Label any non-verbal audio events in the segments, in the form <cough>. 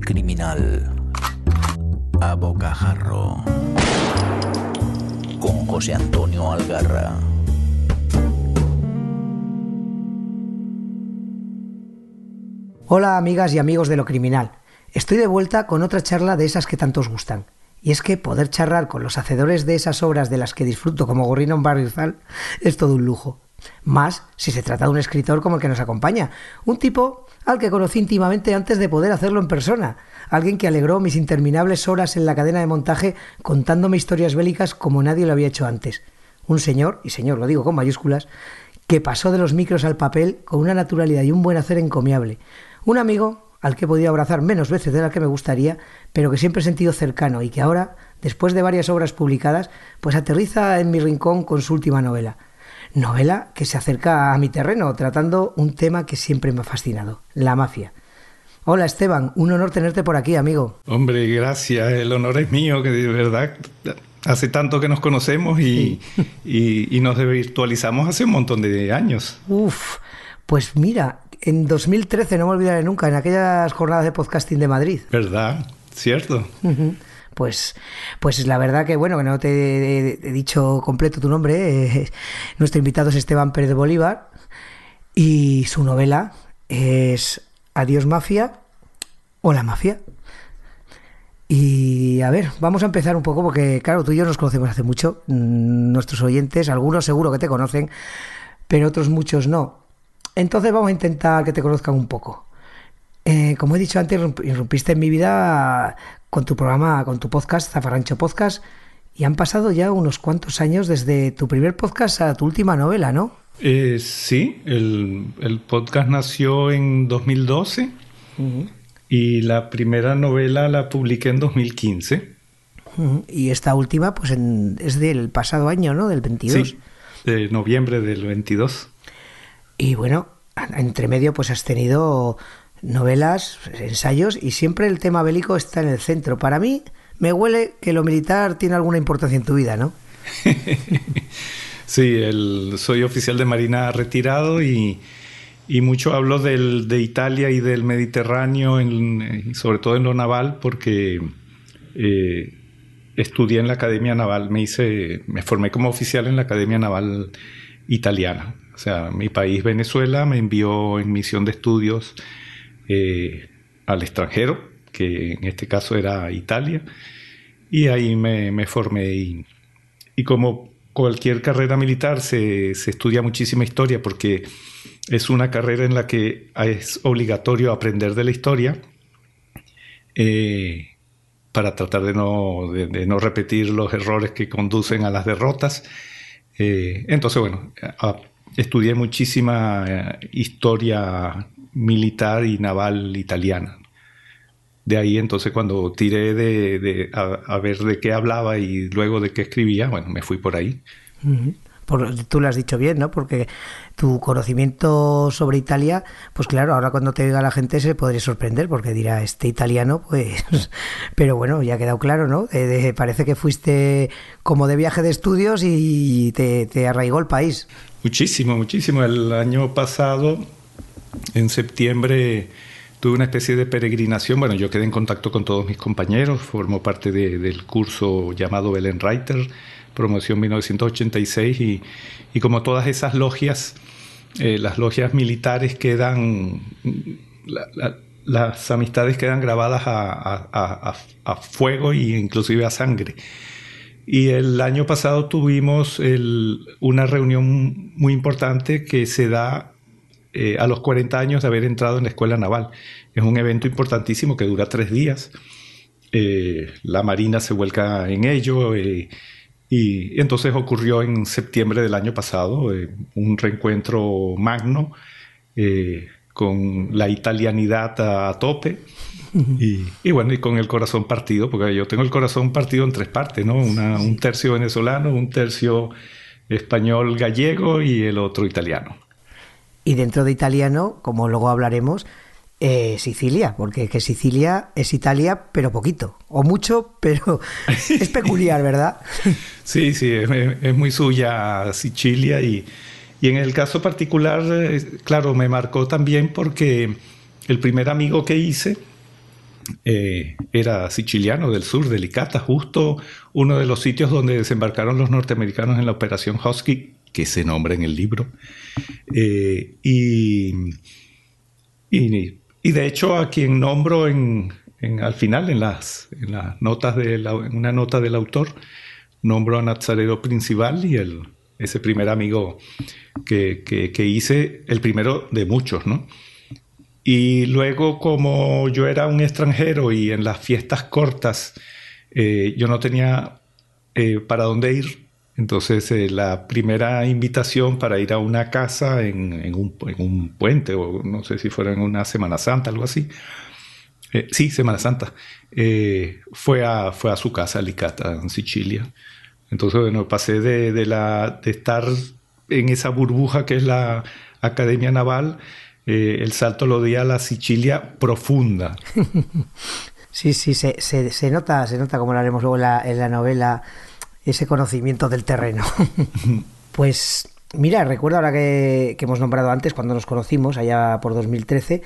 criminal a bocajarro con José Antonio Algarra. Hola amigas y amigos de lo criminal. Estoy de vuelta con otra charla de esas que tanto os gustan. Y es que poder charlar con los hacedores de esas obras de las que disfruto como gorrino en barrizal es todo un lujo. Más si se trata de un escritor como el que nos acompaña, un tipo al que conocí íntimamente antes de poder hacerlo en persona, alguien que alegró mis interminables horas en la cadena de montaje contándome historias bélicas como nadie lo había hecho antes. Un señor, y señor lo digo con mayúsculas, que pasó de los micros al papel con una naturalidad y un buen hacer encomiable. Un amigo al que he podido abrazar menos veces de la que me gustaría, pero que siempre he sentido cercano y que ahora, después de varias obras publicadas, pues aterriza en mi rincón con su última novela novela que se acerca a mi terreno, tratando un tema que siempre me ha fascinado, la mafia. Hola Esteban, un honor tenerte por aquí, amigo. Hombre, gracias, el honor es mío, que de verdad hace tanto que nos conocemos y, y, nos virtualizamos hace un montón de años. Uf, pues mira, en 2013, no me olvidaré nunca, en aquellas jornadas de podcasting de Madrid. ¿Verdad? Cierto pues, pues la verdad que bueno, que no te he, dicho completo tu nombre. Eh, nuestro invitado es Esteban Pérez Bolívar y su novela es Adiós Mafia o La Mafia. Y a ver, vamos a empezar un poco porque, claro, tú y yo nos conocemos hace mucho. Mm, nuestros oyentes, algunos seguro que te conocen, pero otros muchos no. Entonces vamos a intentar que te conozcan un poco. Eh, como he dicho antes, irrumpiste en mi vida con tu programa, con tu podcast, Zafarrancho Podcast, y han pasado ya unos cuantos años desde tu primer podcast a tu última novela, ¿no? Eh, sí, el, podcast nació en 2012 y la primera novela la publiqué en 2015. Y esta última, pues es del pasado año, ¿no? Del 22. Sí, de noviembre del 22. Y bueno, entre medio, pues has tenido novelas, ensayos y siempre el tema bélico está en el centro. Para mí me huele que lo militar tiene alguna importancia en tu vida, ¿no? <laughs> sí, soy oficial de Marina retirado y, mucho hablo del, de Italia y del Mediterráneo, sobre todo en lo naval, porque eh, estudié en la Academia Naval, me hice, me formé como oficial en la Academia Naval italiana. O sea, mi país, Venezuela, me envió en misión de estudios eh, al extranjero, que en este caso era Italia, y ahí me, formé. Y, como cualquier carrera militar, se, estudia muchísima historia porque es una carrera en la que es obligatorio aprender de la historia. Eh, para tratar de no, de, no, repetir los errores que conducen a las derrotas. Eh, entonces, bueno, estudié muchísima historia militar y naval italiana. De ahí entonces cuando tiré de, a, ver de qué hablaba y luego de qué escribía, bueno, me fui por ahí. tú lo has dicho bien, ¿no? Porque tu conocimiento sobre Italia, pues claro, ahora cuando te diga la gente se podría sorprender porque dirá, este italiano, pues... <laughs> Pero bueno, ya ha quedado claro, ¿no? parece que fuiste como de viaje de estudios y te, te arraigó el país. Muchísimo, muchísimo. El año pasado en septiembre tuve una especie de peregrinación. Bueno, yo quedé en contacto con todos mis compañeros, formo parte del curso llamado Belén Reiter, promoción 1986, y, y como todas esas logias, eh, las logias militares quedan, las amistades quedan grabadas a, a, fuego e inclusive a sangre. Y el año pasado tuvimos una reunión muy importante que se da eh, a los 40 años de haber entrado en la escuela naval. Es un evento importantísimo que dura tres días. Eh, la Marina se vuelca en ello. Eh, y, entonces ocurrió en septiembre del año pasado un reencuentro magno con la italianidad a, tope. Y, bueno, y con el corazón partido, porque yo tengo el corazón partido en tres partes, ¿no? un tercio venezolano, un tercio español gallego y el otro italiano. Y dentro de italiano, como luego hablaremos, eh, Sicilia, porque que Sicilia es Italia, pero poquito, o mucho, pero <laughs> es peculiar, ¿verdad? <laughs> Sí, sí, es, muy suya Sicilia y, en el caso particular, eh, claro, me marcó también porque el primer amigo que hice eh, era siciliano del sur, de Licata, justo uno de los sitios donde desembarcaron los norteamericanos en la operación Husky, que se nombra en el libro. Eh, y, y, de hecho a quien nombro en, al final, en las, en las notas de una nota del autor, nombro a Nazareno Principal y el, ese primer amigo que, que hice, el primero de muchos, ¿no? Y luego, como yo era un extranjero y en las fiestas cortas eh, yo no tenía eh, para dónde ir, entonces eh, la primera invitación para ir a una casa en, un, en, un, puente, o no sé si fuera en una Semana Santa, algo así. sí, Semana Santa. fue, a, fue a su casa, Licata, en Sicilia. Entonces, bueno, pasé de, de, la, estar en esa burbuja que es la Academia Naval eh, el salto lo di a la Sicilia profunda. <laughs> sí, sí, se, se, nota, se nota como lo haremos luego en la novela, ese conocimiento del terreno. <laughs> pues mira, recuerdo ahora que, que, hemos nombrado antes, cuando nos conocimos, allá por 2013,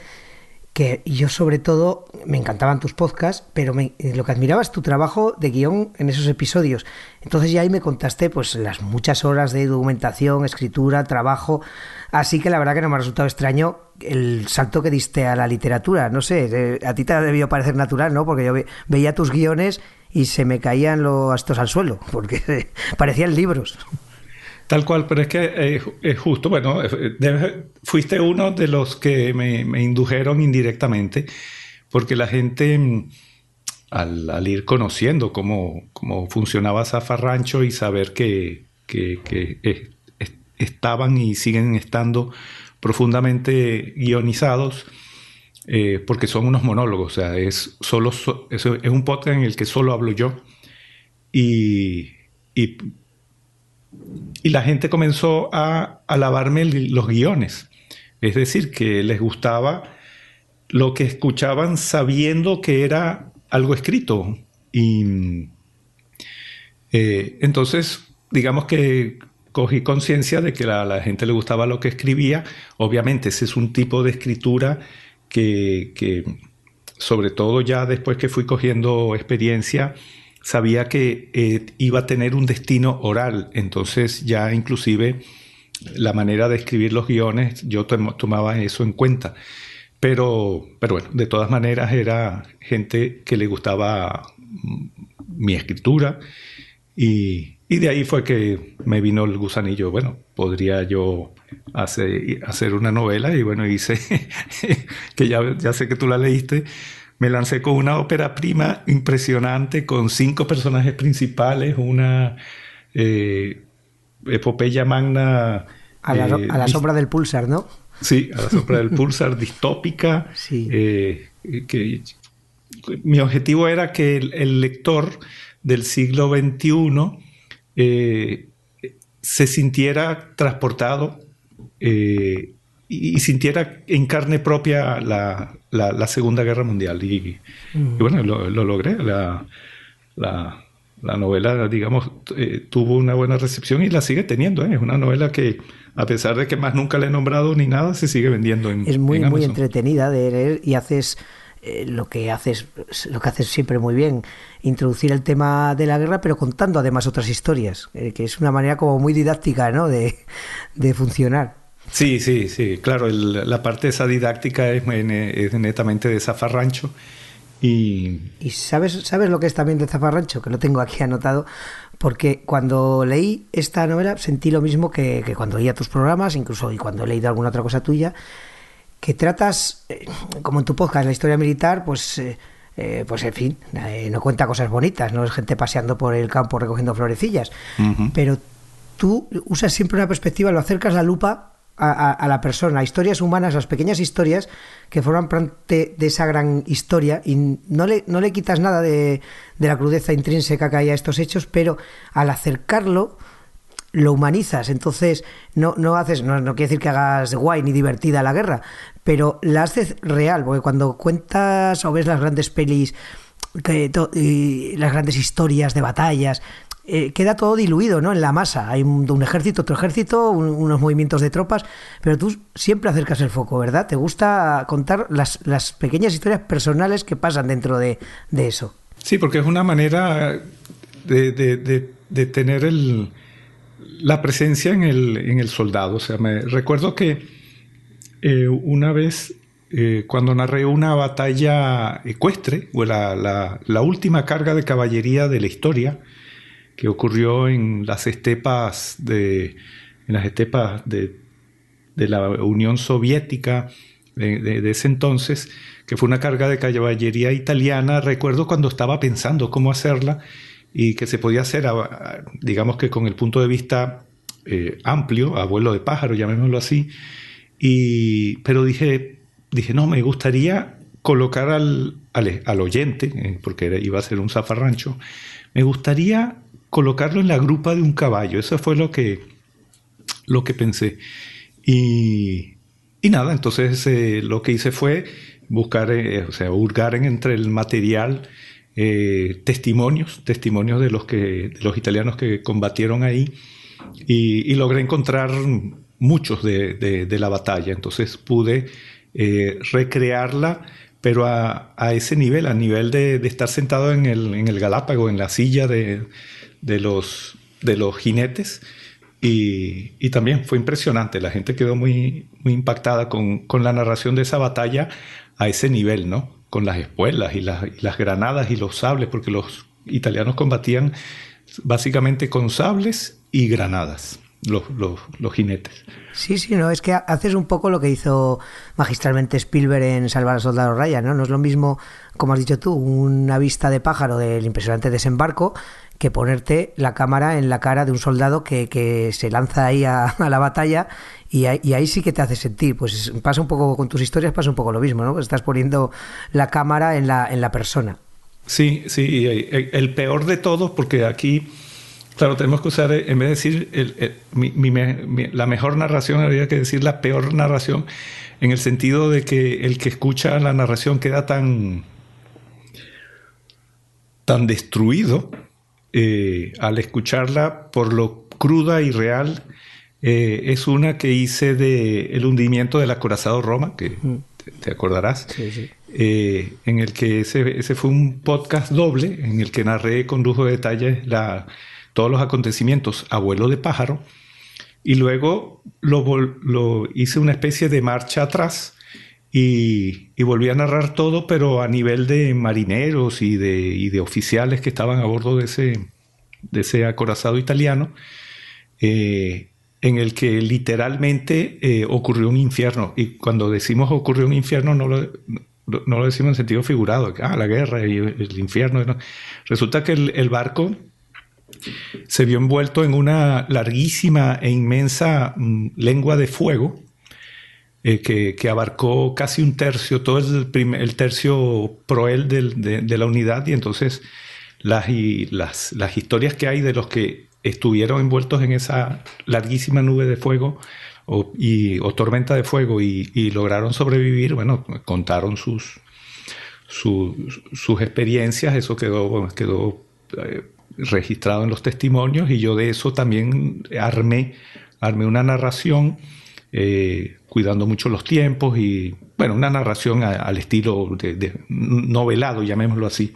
que yo sobre todo me encantaban tus podcasts, pero lo que admiraba es tu trabajo de guion en esos episodios. Entonces ya ahí me contaste pues las muchas horas de documentación, escritura, trabajo, así que la verdad que no me ha resultado extraño el salto que diste a la literatura. No sé, eh, a ti te debió parecer natural, ¿no? Porque yo veía tus guiones y se me caían los astos al suelo, porque <laughs> parecían libros. Tal cual, pero es que eh, es justo, bueno, fuiste uno de los que me, indujeron indirectamente, porque la gente mm, al, ir conociendo cómo, cómo, funcionaba Zafarrancho y saber que, estaban y siguen estando profundamente guionizados, eh, porque son unos monólogos, o sea, es, solo, es, un podcast en el que solo hablo yo. Y, y y la gente comenzó a alabarme los guiones. Es decir, que les gustaba lo que escuchaban sabiendo que era algo escrito. Y eh, entonces, digamos que cogí conciencia de que a la, gente le gustaba lo que escribía. Obviamente, ese es un tipo de escritura que, sobre todo ya después que fui cogiendo experiencia, sabía que eh, iba a tener un destino oral, entonces ya inclusive la manera de escribir los guiones, yo tomaba eso en cuenta. Pero, pero bueno, de todas maneras era gente que le gustaba mi escritura y, y de ahí fue que me vino el gusanillo, bueno, podría yo hacer, hacer una novela y bueno, hice, <laughs> que ya, ya sé que tú la leíste, me lancé con una ópera prima impresionante, con cinco personajes principales, una eh, epopeya magna. A la, eh, sombra del pulsar, ¿no? Sí, a la sombra del <laughs> pulsar, distópica. Sí. Eh, que, mi objetivo era que el, lector del siglo XXI se sintiera transportado y, sintiera en carne propia la, la, Segunda Guerra Mundial. Y, bueno, lo, logré. La, la, novela, digamos, eh, tuvo una buena recepción y la sigue teniendo. ¿eh? Es una novela que, a pesar de que más nunca la he nombrado ni nada, se sigue vendiendo en Es muy, muy entretenida de leer y haces... Eh, lo que haces lo que haces siempre muy bien introducir el tema de la guerra pero contando además otras historias que es una manera como muy didáctica ¿no? de, de funcionar Sí, sí, sí, claro, la parte esa didáctica es, netamente de zafarrancho. Y... ¿Y sabes, sabes lo que es también de zafarrancho? Que lo tengo aquí anotado, porque cuando leí esta novela sentí lo mismo que, cuando leía tus programas, incluso y cuando he leído alguna otra cosa tuya, que tratas, eh, como en tu podcast, la historia militar, pues... Eh, eh, pues en fin, no cuenta cosas bonitas, no es gente paseando por el campo recogiendo florecillas, pero tú usas siempre una perspectiva, lo acercas la lupa a, la persona, historias humanas, las pequeñas historias que forman parte de esa gran historia y no le, no le quitas nada de, de la crudeza intrínseca que hay a estos hechos, pero al acercarlo lo humanizas, entonces no, no haces, no, no quiere decir que hagas guay ni divertida la guerra, pero la haces real, porque cuando cuentas o ves las grandes pelis, que, y las grandes historias de batallas, eh, queda todo diluido, ¿no? En la masa. Hay un, ejército, otro ejército, unos movimientos de tropas, pero tú siempre acercas el foco, ¿verdad? Te gusta contar las, las pequeñas historias personales que pasan dentro de, eso. Sí, porque es una manera de, tener el, la presencia en el, en el, soldado. O sea, me recuerdo que eh, una vez eh, cuando narré una batalla ecuestre, o la, la, última carga de caballería de la historia, que ocurrió en las estepas de, en las estepas de, de la Unión Soviética de, ese entonces, que fue una carga de caballería italiana, recuerdo cuando estaba pensando cómo hacerla y que se podía hacer, digamos que con el punto de vista eh, amplio, a vuelo de pájaro, llamémoslo así, y, pero dije, dije, no, me gustaría colocar al, al, oyente, eh, porque iba a ser un zafarrancho, me gustaría colocarlo en la grupa de un caballo. Eso fue lo que, lo que pensé. Y, y nada, entonces eh, lo que hice fue buscar, eh, o sea, hurgar en, entre el material testimonios, testimonios de los, que, los italianos que combatieron ahí y, logré encontrar muchos de, de, la batalla. Entonces pude eh, recrearla, pero a, ese nivel, a nivel de, estar sentado en el, en el, Galápago, en la silla de, los, de los jinetes. Y, también fue impresionante, la gente quedó muy, muy impactada con, la narración de esa batalla a ese nivel, ¿no? Con las espuelas y las, y las granadas y los sables, porque los italianos combatían básicamente con sables y granadas los, los, jinetes. Sí, sí, no, es que haces un poco lo que hizo magistralmente Spielberg en Salvar al Soldado Ryan, ¿no? No es lo mismo, como has dicho tú, una vista de pájaro del impresionante desembarco que ponerte la cámara en la cara de un soldado que, que se lanza ahí a, <laughs> la batalla y ahí, sí que te hace sentir. Pues pasa un poco con tus historias, pasa un poco lo mismo, ¿no? Pues estás poniendo la cámara en la, en la persona. Sí, sí, el peor de todos, porque aquí Claro, tenemos que usar, en vez de decir la mejor narración, habría que decir la peor narración, en el sentido de que el que escucha la narración queda tan, tan destruido eh, al escucharla por lo cruda y real. Eh, es una que hice de El hundimiento del acorazado Roma, que te, acordarás, eh, en el que ese, ese fue un podcast doble, en el que narré con lujo de detalles la todos los acontecimientos abuelo de pájaro y luego lo, hice una especie de marcha atrás y, volví a narrar todo, pero a nivel de marineros y de, oficiales que estaban a bordo de ese, de ese acorazado italiano, eh, en el que literalmente eh, ocurrió un infierno. Y cuando decimos ocurrió un infierno, no lo, no lo decimos en sentido figurado, ah, la guerra y el infierno. Resulta que el barco se vio envuelto en una larguísima e inmensa mm, lengua de fuego eh, que, abarcó casi un tercio, todo el, el tercio proel de, la unidad y entonces las, las, historias que hay de los que estuvieron envueltos en esa larguísima nube de fuego o, y, tormenta de fuego y, lograron sobrevivir, bueno, contaron sus, sus, experiencias, eso quedó, quedó eh, registrado en los testimonios y yo de eso también armé, armé una narración eh, cuidando mucho los tiempos y bueno, una narración al estilo de, novelado, llamémoslo así.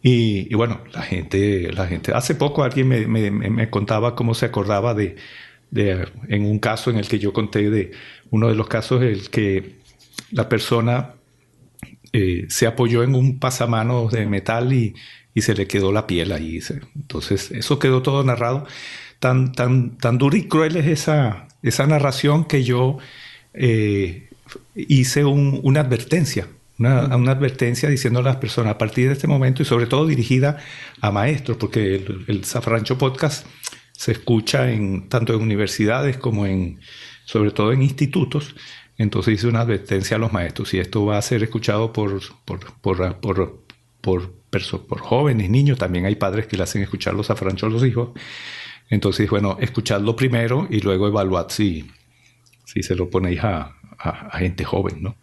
Y, bueno, la gente, la gente, hace poco alguien me, me, contaba cómo se acordaba de, de, en un caso en el que yo conté de uno de los casos el que la persona eh, se apoyó en un pasamanos de metal y, y se le quedó la piel ahí. Entonces, eso quedó todo narrado. Tan, tan, tan dura y cruel es esa, esa narración que yo eh, hice una advertencia, una, advertencia diciendo a las personas a partir de este momento y sobre todo dirigida a maestros, porque el, el Zafrancho Podcast se escucha en, tanto en universidades como en, sobre todo en institutos. Entonces hice una advertencia a los maestros y esto va a ser escuchado por, por, por, por, por por jóvenes, niños, también hay padres que le hacen escuchar los afranchos a los hijos. Entonces, bueno, escuchadlo primero y luego evaluad si, si se lo ponéis a, a, gente joven, ¿no?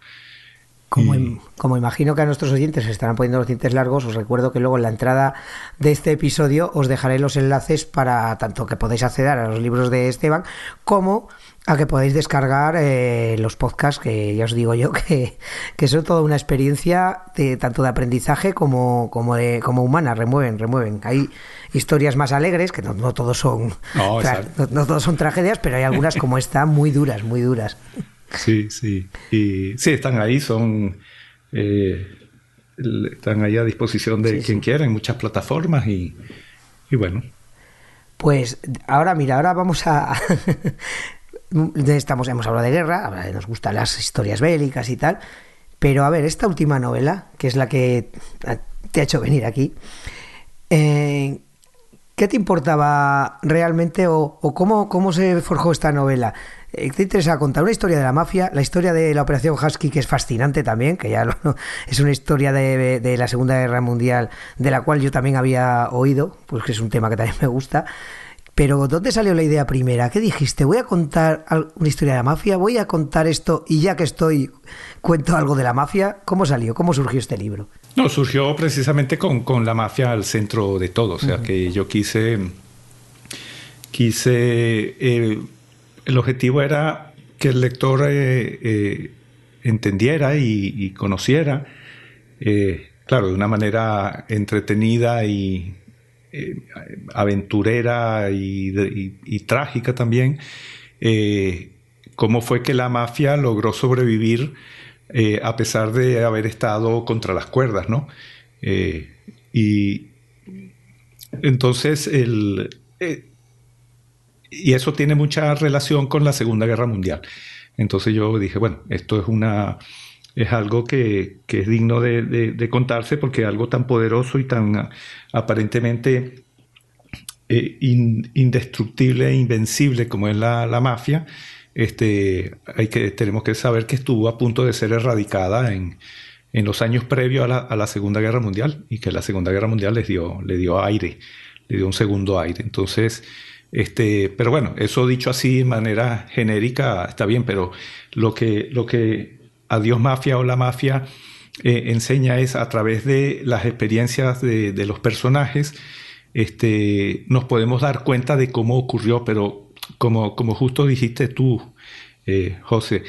Como, como, imagino que a nuestros oyentes se estarán poniendo los dientes largos, os recuerdo que luego en la entrada de este episodio os dejaré los enlaces para tanto que podáis acceder a los libros de Esteban como a que podáis descargar eh, los podcasts que ya os digo yo <laughs> que, que son toda una experiencia de, tanto de aprendizaje como, como, de, como humana, remueven, remueven. Hay historias más alegres, que no, no todos son no, <laughs> no, todos son tragedias, pero hay algunas como esta muy duras, muy duras. Sí, sí. Y sí, están ahí, son. Eh, están ahí a disposición de quien quiera en muchas plataformas y, y bueno. Pues ahora, mira, ahora vamos a. <laughs> Estamos, hemos hablado de guerra, nos gustan las historias bélicas y tal. Pero a ver, esta última novela, que es la que te ha hecho venir aquí, eh, ¿qué te importaba realmente o, o cómo, cómo se forjó esta novela? Eh, te interesa contar una historia de la mafia, la historia de la Operación Husky, que es fascinante también, que ya <laughs> es una historia de, la Segunda Guerra Mundial, de la cual yo también había oído, pues que es un tema que también me gusta. Pero ¿dónde salió la idea primera? ¿Qué dijiste? ¿Voy a contar una historia de la mafia? ¿Voy a contar esto y ya que estoy, cuento algo de la mafia? ¿Cómo salió? ¿Cómo surgió este libro? No, surgió precisamente con, con la mafia al centro de todo. O sea, que yo quise, quise eh, el objetivo era que el lector eh, eh, entendiera y, conociera, claro, de una manera entretenida y aventurera y, trágica también, cómo fue que la mafia logró sobrevivir a pesar de haber estado contra las cuerdas, ¿no? y entonces el y eso tiene mucha relación con la Segunda Guerra Mundial. Entonces yo dije, bueno, esto es una es algo que, es digno de, contarse porque algo tan poderoso y tan aparentemente eh, indestructible e invencible como es la, mafia, este, hay que, tenemos que saber que estuvo a punto de ser erradicada en, los años previos a la, Segunda Guerra Mundial y que la Segunda Guerra Mundial les dio, le dio aire, le dio un segundo aire. Entonces, este, pero bueno, eso dicho así de manera genérica está bien, pero lo que, lo que Adiós Mafia o la Mafia eh, enseña es a través de las experiencias de, los personajes, este, nos podemos dar cuenta de cómo ocurrió, pero como, como justo dijiste tú, eh, José,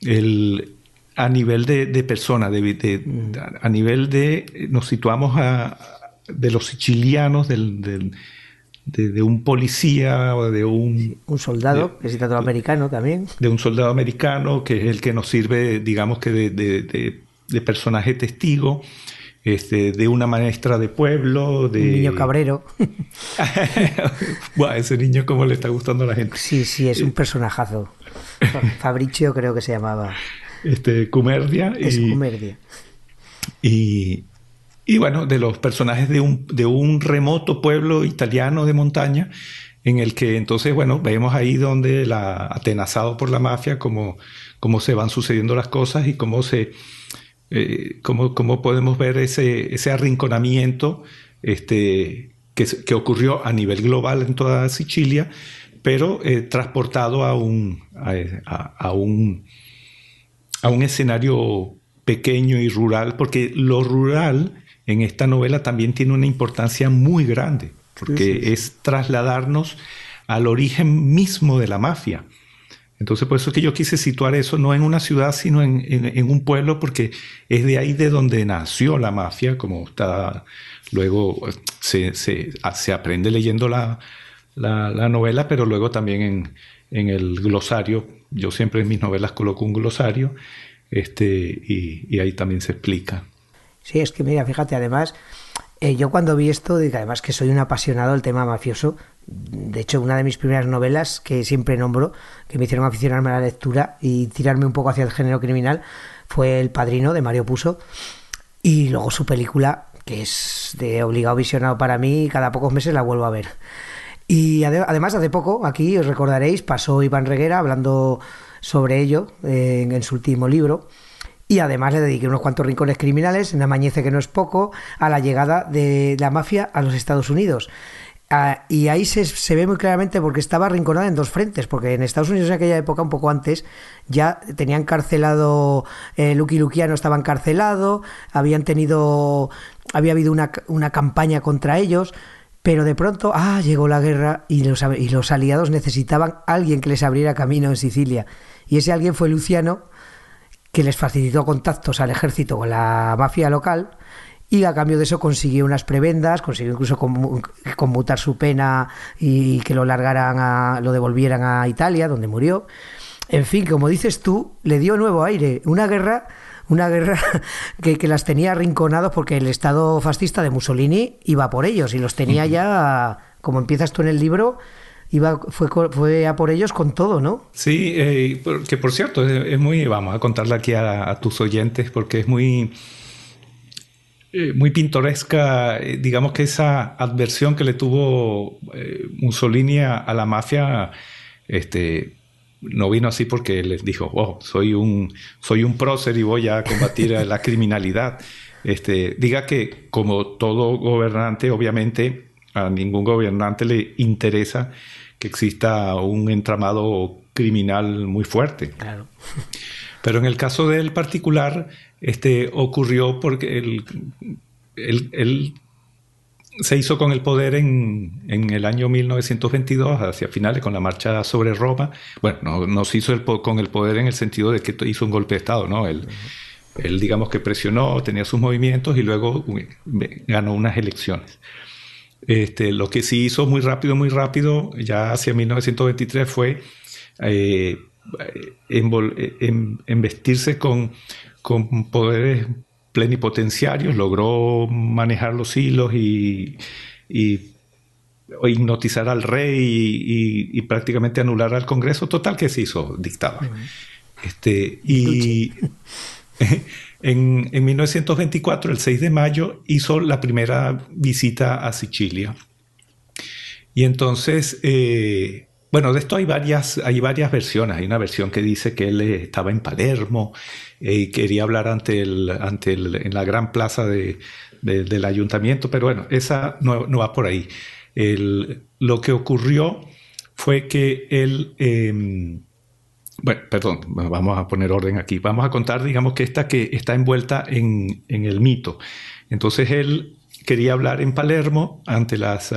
el, a nivel de, de persona, de, a nivel de, nos situamos a, de los sicilianos, del de, un policía o de un... Un soldado, que es americano también. De un soldado americano, que es el que nos sirve, digamos que de, de personaje testigo. Este, de una maestra de pueblo, de... Un niño cabrero. <laughs> Buah, ese niño cómo le está gustando a la gente. Sí, sí, es un personajazo. Fabricio creo que se llamaba. Este, Cumerdia. Es Cumerdia. Y, y bueno, de los personajes de un, de un remoto pueblo italiano de montaña, en el que entonces, bueno, vemos ahí donde la, atenazado por la mafia, cómo, se van sucediendo las cosas y cómo se, eh, cómo, cómo, podemos ver ese, ese arrinconamiento este, que, que, ocurrió a nivel global en toda Sicilia, pero eh, transportado a un, a, un, a un escenario pequeño y rural, porque lo rural en esta novela también tiene una importancia muy grande, porque es trasladarnos al origen mismo de la mafia. Entonces, por eso es que yo quise situar eso no en una ciudad, sino en, un pueblo, porque es de ahí de donde nació la mafia, como está luego se, se, aprende leyendo la, la, novela, pero luego también en, en, el glosario. Yo siempre en mis novelas coloco un glosario este, y, y ahí también se explica. Sí, es que mira, fíjate, además, eh, yo cuando vi esto, digo, además que soy un apasionado del tema mafioso, de hecho, una de mis primeras novelas que siempre nombro, que me hicieron aficionarme a la lectura y tirarme un poco hacia el género criminal, fue El Padrino de Mario Puso. Y luego su película, que es de obligado visionado para mí, y cada pocos meses la vuelvo a ver. Y además, hace poco, aquí os recordaréis, pasó Iván Reguera hablando sobre ello eh, en su último libro y además le dediqué unos cuantos rincones criminales, en Amañece que no es poco, a la llegada de la mafia a los Estados Unidos. Ah, y ahí se, se, ve muy claramente porque estaba arrinconada en dos frentes, porque en Estados Unidos en aquella época, un poco antes, ya tenían carcelado, eh, Lucky Luciano estaba encarcelado, habían tenido, había habido una, una campaña contra ellos, pero de pronto, ah, llegó la guerra y los, y los aliados necesitaban alguien que les abriera camino en Sicilia. Y ese alguien fue Luciano, que les facilitó contactos al ejército con la mafia local y a cambio de eso consiguió unas prebendas, consiguió incluso conmutar su pena y que lo largaran a, lo devolvieran a Italia, donde murió. En fin, como dices tú, le dio nuevo aire. Una guerra, una guerra <laughs> que, que las tenía arrinconados porque el Estado fascista de Mussolini iba por ellos y los tenía ya, como empiezas tú en el libro, fue, fue a por ellos con todo, ¿no? Sí, eh, que por cierto, es, muy, vamos a contarle aquí a, tus oyentes porque es muy, eh, muy pintoresca, eh, digamos que esa adversión que le tuvo Mussolini a, la mafia, este, no vino así porque les dijo, oh, soy un, soy un prócer y voy a combatir la criminalidad. Este, diga que como todo gobernante, obviamente a ningún gobernante le interesa que exista un entramado criminal muy fuerte. Claro. Pero en el caso del particular, este, ocurrió porque él, se hizo con el poder en, el año 1922, hacia finales, con la marcha sobre Roma. Bueno, no, se hizo con el poder en el sentido de que hizo un golpe de Estado, ¿no? Él, él, digamos que presionó, tenía sus movimientos y luego ganó unas elecciones. Este, lo que sí hizo muy rápido, muy rápido, ya hacia 1923 fue eh, vestirse con con poderes plenipotenciarios, logró manejar los hilos y, hipnotizar al rey y, prácticamente anular al Congreso. Total que se hizo, dictaba. Este, y <laughs> en, 1924, el 6 de mayo, hizo la primera visita a Sicilia. Y entonces, eh, bueno, de esto hay varias, hay varias versiones. Hay una versión que dice que él estaba en Palermo y quería hablar ante el, ante el, en la gran plaza de, del ayuntamiento, pero bueno, esa no, va por ahí. Lo que ocurrió fue que él, em, bueno, perdón, vamos a poner orden aquí. Vamos a contar, digamos que esta que está envuelta en, en el mito. Entonces él quería hablar en Palermo ante las...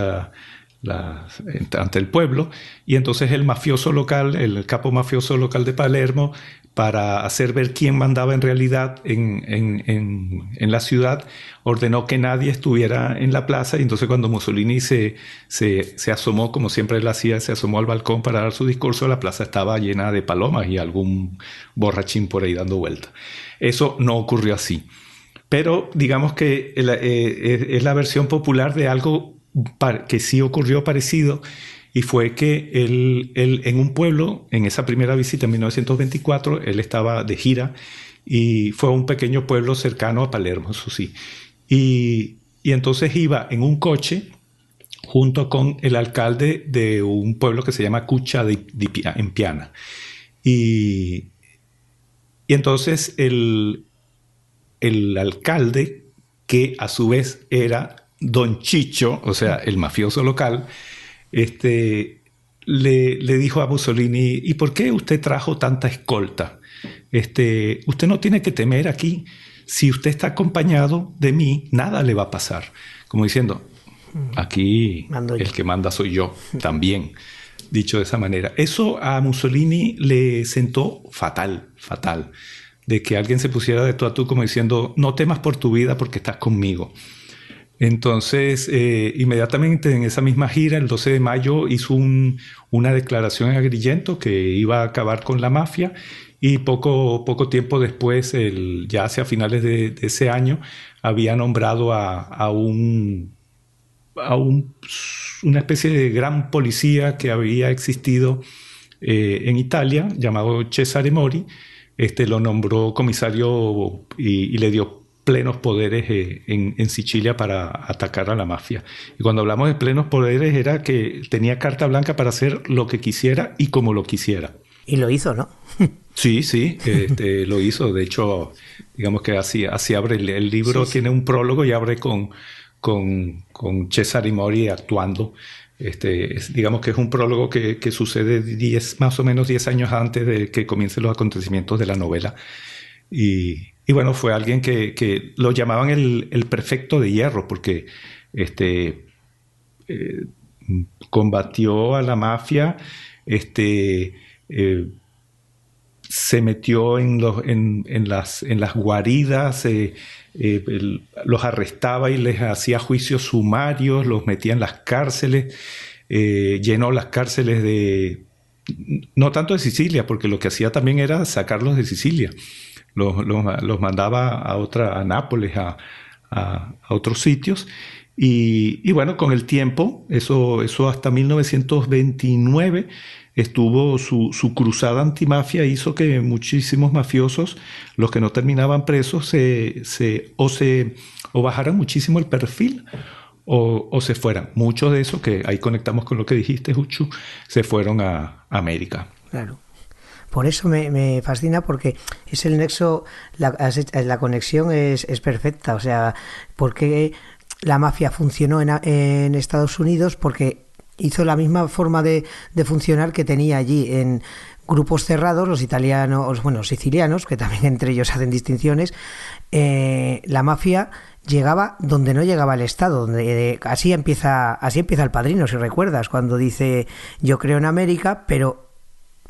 Ante el pueblo, y entonces el mafioso local, el capo mafioso local de Palermo, para hacer ver quién mandaba en realidad en, la ciudad, ordenó que nadie estuviera en la plaza y entonces cuando Mussolini se, se, asomó, como siempre él hacía, se asomó al balcón para dar su discurso, la plaza estaba llena de palomas y algún borrachín por ahí dando vuelta. Eso no ocurrió así. Pero digamos que eh, es la versión popular de algo que sí ocurrió parecido y fue que él, en un pueblo, en esa primera visita en 1924, él estaba de gira y fue a un pequeño pueblo cercano a Palermo, eso sí. Y, entonces iba en un coche junto con el alcalde de un pueblo que se llama Cucha de, en Piana. Y, y entonces el, el alcalde, que a su vez era don Chicho, o sea, el mafioso local, este, le, le, dijo a Mussolini, ¿y por qué usted trajo tanta escolta? Este, usted no tiene que temer aquí. Si usted está acompañado de mí, nada le va a pasar. Como diciendo, mm. aquí el que manda soy yo <laughs> también, dicho de esa manera. Eso a Mussolini le sentó fatal, fatal, de que alguien se pusiera de tú a tú como diciendo, no temas por tu vida porque estás conmigo. Entonces, eh, inmediatamente en esa misma gira, el 12 de mayo, hizo una declaración en Agrillento que iba a acabar con la mafia y poco, poco tiempo después, ya hacia finales de, ese año, había nombrado a, un, a una especie de gran policía que había existido eh, en Italia, llamado Cesare Mori, este, lo nombró comisario y le dio plenos poderes eh, en, Sicilia para atacar a la mafia. Y cuando hablamos de plenos poderes era que tenía carta blanca para hacer lo que quisiera y como lo quisiera. Y lo hizo, ¿no? <laughs> Sí, sí, este, lo hizo. De hecho, digamos que así, así abre el, libro, tiene un prólogo y abre con, con, con Cesare Mori actuando Este, digamos que es un prólogo que, sucede diez, más o menos 10 años antes de que comiencen los acontecimientos de la novela. Y, bueno, fue alguien que, lo llamaban el, el, perfecto de hierro, porque este, eh, combatió a la mafia, este, eh, se metió en, los, en, las, en las guaridas, eh, los arrestaba y les hacía juicios sumarios, los metía en las cárceles, llenó las cárceles de, no tanto de Sicilia, porque lo que hacía también era sacarlos de Sicilia, los, los, mandaba a, otra, a Nápoles, a, a otros sitios, y, bueno, con el tiempo, eso, eso hasta 1929 estuvo su, su, cruzada antimafia, hizo que muchísimos mafiosos, los que no terminaban presos, se, se, o, se, o bajaran muchísimo el perfil o, o, se fueran. Muchos de esos, que ahí conectamos con lo que dijiste, Uchu, se fueron a, América. Claro. Por eso me, fascina porque es el nexo, la, conexión es, perfecta. O sea, porque la mafia funcionó en, Estados Unidos porque hizo la misma forma de, funcionar que tenía allí en grupos cerrados, los italianos, bueno, sicilianos, que también <laughs> entre ellos hacen distinciones, eh, la mafia llegaba donde no llegaba el Estado, donde eh, así empieza, así empieza el padrino, si recuerdas, cuando dice yo creo en América, pero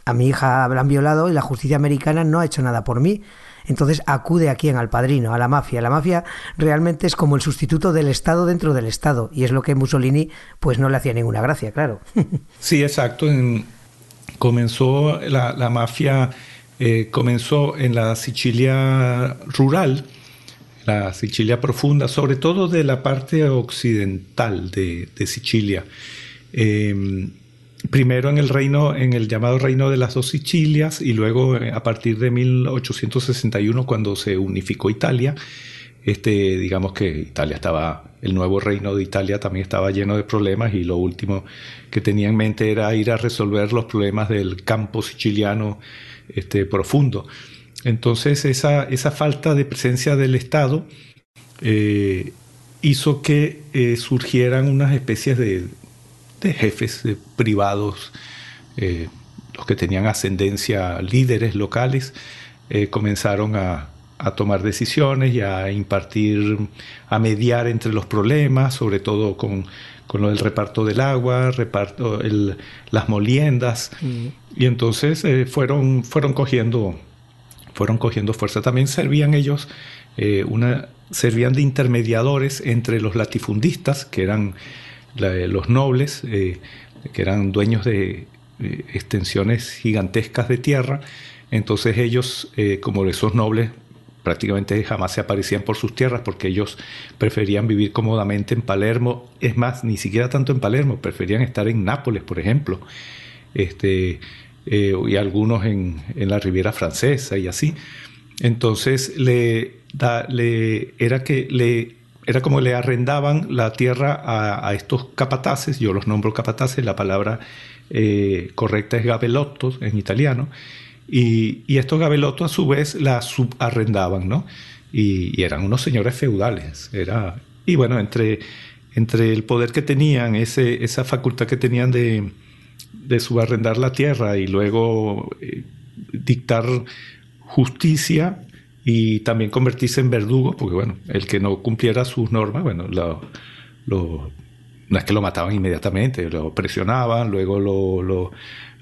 a mi hija han violado y la justicia americana no ha hecho nada por mí. Entonces acude a quién, al padrino, a la mafia. La mafia realmente es como el sustituto del Estado dentro del Estado y es lo que Mussolini pues no le hacía ninguna gracia, claro. <laughs> Sí, exacto. comenzó la, mafia, eh, comenzó en la Sicilia rural, la Sicilia profunda, sobre todo de la parte occidental de, Sicilia. Em, primero en el reino, en el llamado reino de las dos Sicilias y luego eh, a partir de 1861 cuando se unificó Italia, este, digamos que Italia estaba, el nuevo reino de Italia también estaba lleno de problemas y lo último que tenía en mente era ir a resolver los problemas del campo siciliano este, profundo. Entonces esa, esa falta de presencia del Estado eh, hizo que eh, surgieran unas especies de, de jefes privados, eh, los que tenían ascendencia, líderes locales, eh, comenzaron a, tomar decisiones y a impartir, a mediar entre los problemas, sobre todo con, con lo del reparto del agua, reparto, las moliendas, mm. y entonces eh, fueron, fueron, cogiendo, fueron cogiendo fuerza. También servían ellos, una, servían de intermediadores entre los latifundistas, que eran los nobles, eh, que eran dueños de extensiones gigantescas de tierra, entonces ellos, eh, como esos nobles, prácticamente jamás se aparecían por sus tierras porque ellos preferían vivir cómodamente en Palermo, es más, ni siquiera tanto en Palermo, preferían estar en Nápoles, por ejemplo, este, eh, y algunos en, en, la Riviera Francesa y así. Entonces le, da, le era que le era como le arrendaban la tierra a, estos capataces, yo los nombro capataces, la palabra eh, correcta es gabelottos en italiano, y, estos gabelottos a su vez la subarrendaban, ¿no? Y, eran unos señores feudales, era, y bueno, entre, entre el poder que tenían, ese, esa facultad que tenían de, de subarrendar la tierra y luego eh, dictar justicia, y también convertirse en verdugo, porque bueno, el que no cumpliera sus normas, bueno, lo, no es que lo mataban inmediatamente, lo presionaban, luego lo, lo,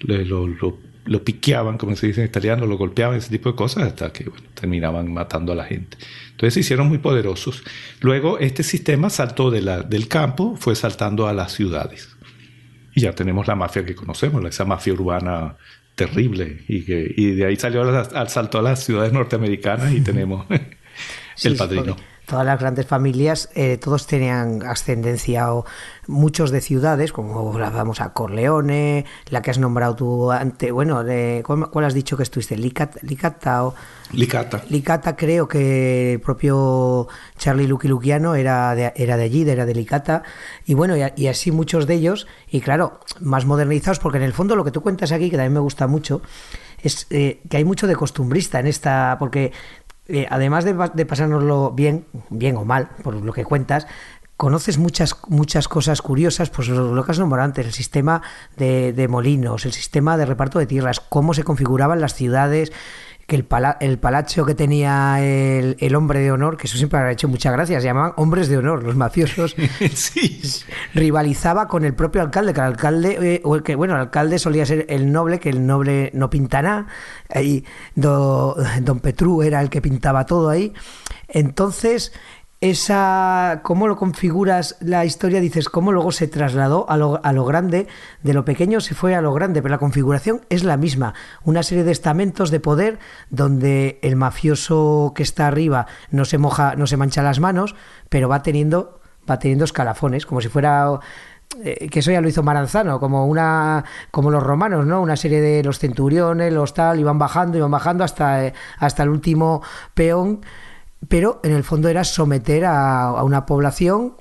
lo, lo, piqueaban, como se dice en italiano, lo golpeaban, ese tipo de cosas, hasta que bueno, terminaban matando a la gente. Entonces se hicieron muy poderosos. Luego este sistema saltó de la, del campo, fue saltando a las ciudades. Y ya tenemos la mafia que conocemos, esa mafia urbana terrible y, que, y de ahí salió al, salto a las ciudades norteamericanas y tenemos <laughs> <laughs> el padrino. Todas las grandes familias, eh, todos tenían ascendencia o muchos de ciudades, como vamos a Corleone, la que has nombrado tú antes, bueno, ¿cuál, has dicho que estuviste? Licata, o... Licata. Licata creo que el propio Charlie Lucky Luciano era de, era de allí, era de Licata, y bueno, y, así muchos de ellos, y claro, más modernizados, porque en el fondo lo que tú cuentas aquí, que también me gusta mucho, es eh, que hay mucho de costumbrista en esta, porque eh, además de, de pasárnoslo bien, bien o mal, por lo que cuentas, conoces muchas, muchas cosas curiosas, pues lo, que has nombrado el sistema de, de, molinos, el sistema de reparto de tierras, cómo se configuraban las ciudades, que el, el palacio que tenía el, hombre de honor, que eso siempre me ha hecho muchas gracias, se llamaban hombres de honor, los mafiosos, <laughs> sí. rivalizaba con el propio alcalde, que el alcalde, eh, o el que, bueno, el alcalde solía ser el noble, que el noble no pinta nada, ahí don Petrú era el que pintaba todo ahí. Entonces, esa cómo lo configuras la historia, dices cómo luego se trasladó a lo, a lo, grande, de lo pequeño se fue a lo grande, pero la configuración es la misma, una serie de estamentos de poder donde el mafioso que está arriba no se moja, no se mancha las manos, pero va teniendo va teniendo escalafones, como si fuera eh, que eso ya lo hizo Maranzano, como una como los romanos, ¿no? Una serie de los centuriones, los tal, iban bajando, iban bajando hasta, eh, hasta el último peón pero en el fondo era someter a, una población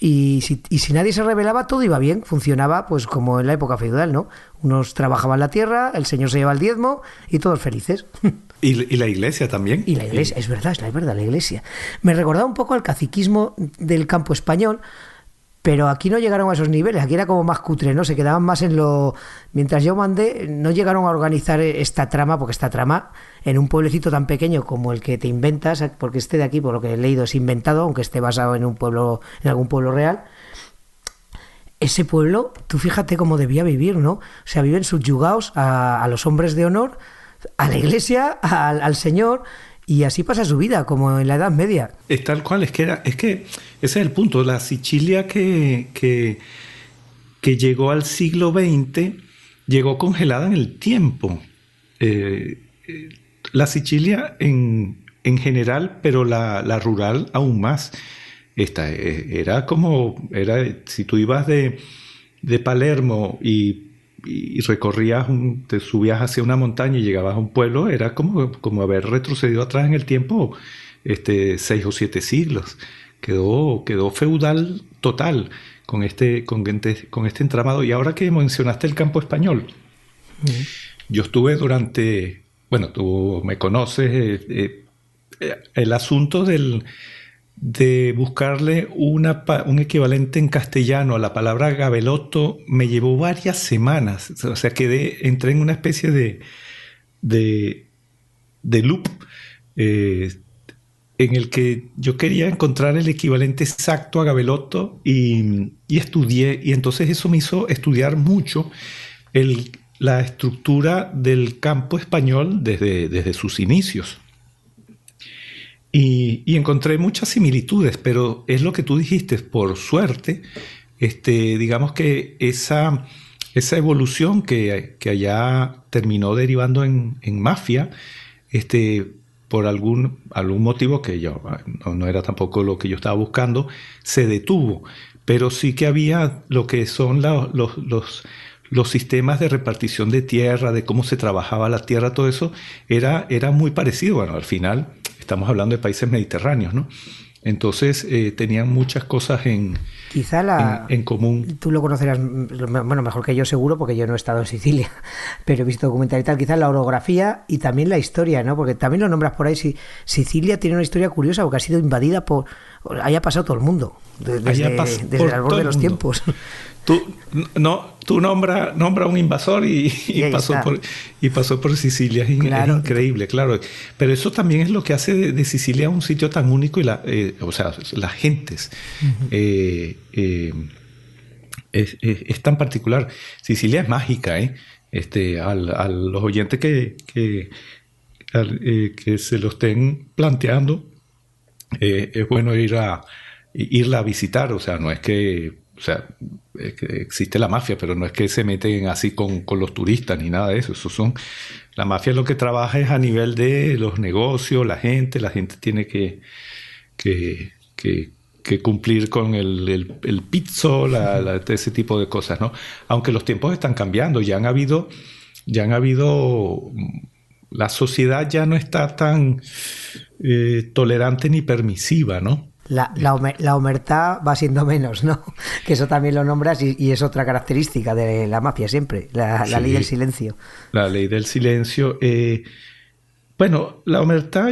y si, y si, nadie se rebelaba, todo iba bien, funcionaba pues como en la época feudal, ¿no? Unos trabajaban la tierra, el señor se lleva el diezmo y todos felices. <laughs> Y, la iglesia también. Y la iglesia, es verdad, es verdad, la iglesia. Me recordaba un poco al caciquismo del campo español, pero aquí no llegaron a esos niveles, aquí era como más cutre, ¿no? Se quedaban más en lo... Mientras yo mandé, no llegaron a organizar esta trama, porque esta trama, en un pueblecito tan pequeño como el que te inventas, porque este de aquí, por lo que he leído, es inventado, aunque esté basado en un pueblo, en algún pueblo real, ese pueblo, tú fíjate cómo debía vivir, ¿no? O sea, viven subyugados a, a los hombres de honor, a la iglesia, al, Señor, y así pasa su vida, como en la Edad Media. Es tal cual, es que era, es que ese es el punto. La Sicilia que, que, llegó al siglo XX llegó congelada en el tiempo. Eh, la Sicilia en, en general, pero la, la, rural aún más. Esta, eh, era como, era, si tú ibas de, de Palermo y y recorrías, te subías hacia una montaña y llegabas a un pueblo, era como, como haber retrocedido atrás en el tiempo este, seis o siete siglos. Quedó, quedó feudal total con este, con, con este entramado. Y ahora que mencionaste el campo español, yo estuve durante, bueno, tú me conoces, eh, eh, el asunto del, de buscarle una, un equivalente en castellano a la palabra gabelotto me llevó varias semanas. O sea, quedé, entré en una especie de, de, de loop eh, en el que yo quería encontrar el equivalente exacto a gabelotto y, y estudié, y entonces eso me hizo estudiar mucho el, la estructura del campo español desde, desde sus inicios. Y, encontré muchas similitudes, pero es lo que tú dijiste, por suerte, este, digamos que esa, esa evolución que, que, allá terminó derivando en, en, mafia, este, por algún, algún motivo que yo no, era tampoco lo que yo estaba buscando, se detuvo. Pero sí que había lo que son los, los, los sistemas de repartición de tierra, de cómo se trabajaba la tierra, todo eso era, era muy parecido. Bueno, al final estamos hablando de países mediterráneos, ¿no? Entonces eh, tenían muchas cosas en, Quizá la, en, común. Tú lo conocerás, bueno, mejor que yo seguro, porque yo no he estado en Sicilia, <laughs> pero he visto documental y tal. Quizás la orografía y también la historia, ¿no? Porque también lo nombras por ahí. Si, Sicilia tiene una historia curiosa porque ha sido invadida por. Haya pasado todo el mundo, desde, desde el árbol de los tiempos. Tú, no, tú nombra, nombra un invasor y, pasó por, y pasó por Sicilia. Es, increíble, claro. Pero eso también es lo que hace de, Sicilia un sitio tan único y la, eh, o sea, las gentes. Eh, eh, es, tan particular. Sicilia es mágica, ¿eh? Este, a los oyentes que, que, que se lo estén planteando, es bueno ir a irla a visitar. O sea, no es que o sea, existe la mafia, pero no es que se meten así con, los turistas ni nada de eso. eso son, la mafia lo que trabaja es a nivel de los negocios, la gente, la gente tiene que, que, cumplir con el, el, pizzo, ese tipo de cosas, ¿no? Aunque los tiempos están cambiando, ya han habido, ya han habido, la sociedad ya no está tan eh, tolerante ni permisiva, ¿no? la, la, omertad va siendo menos, ¿no? <laughs> Que eso también lo nombras y, es otra característica de la mafia siempre, la, ley del silencio. La ley del silencio. Eh, bueno, la omertad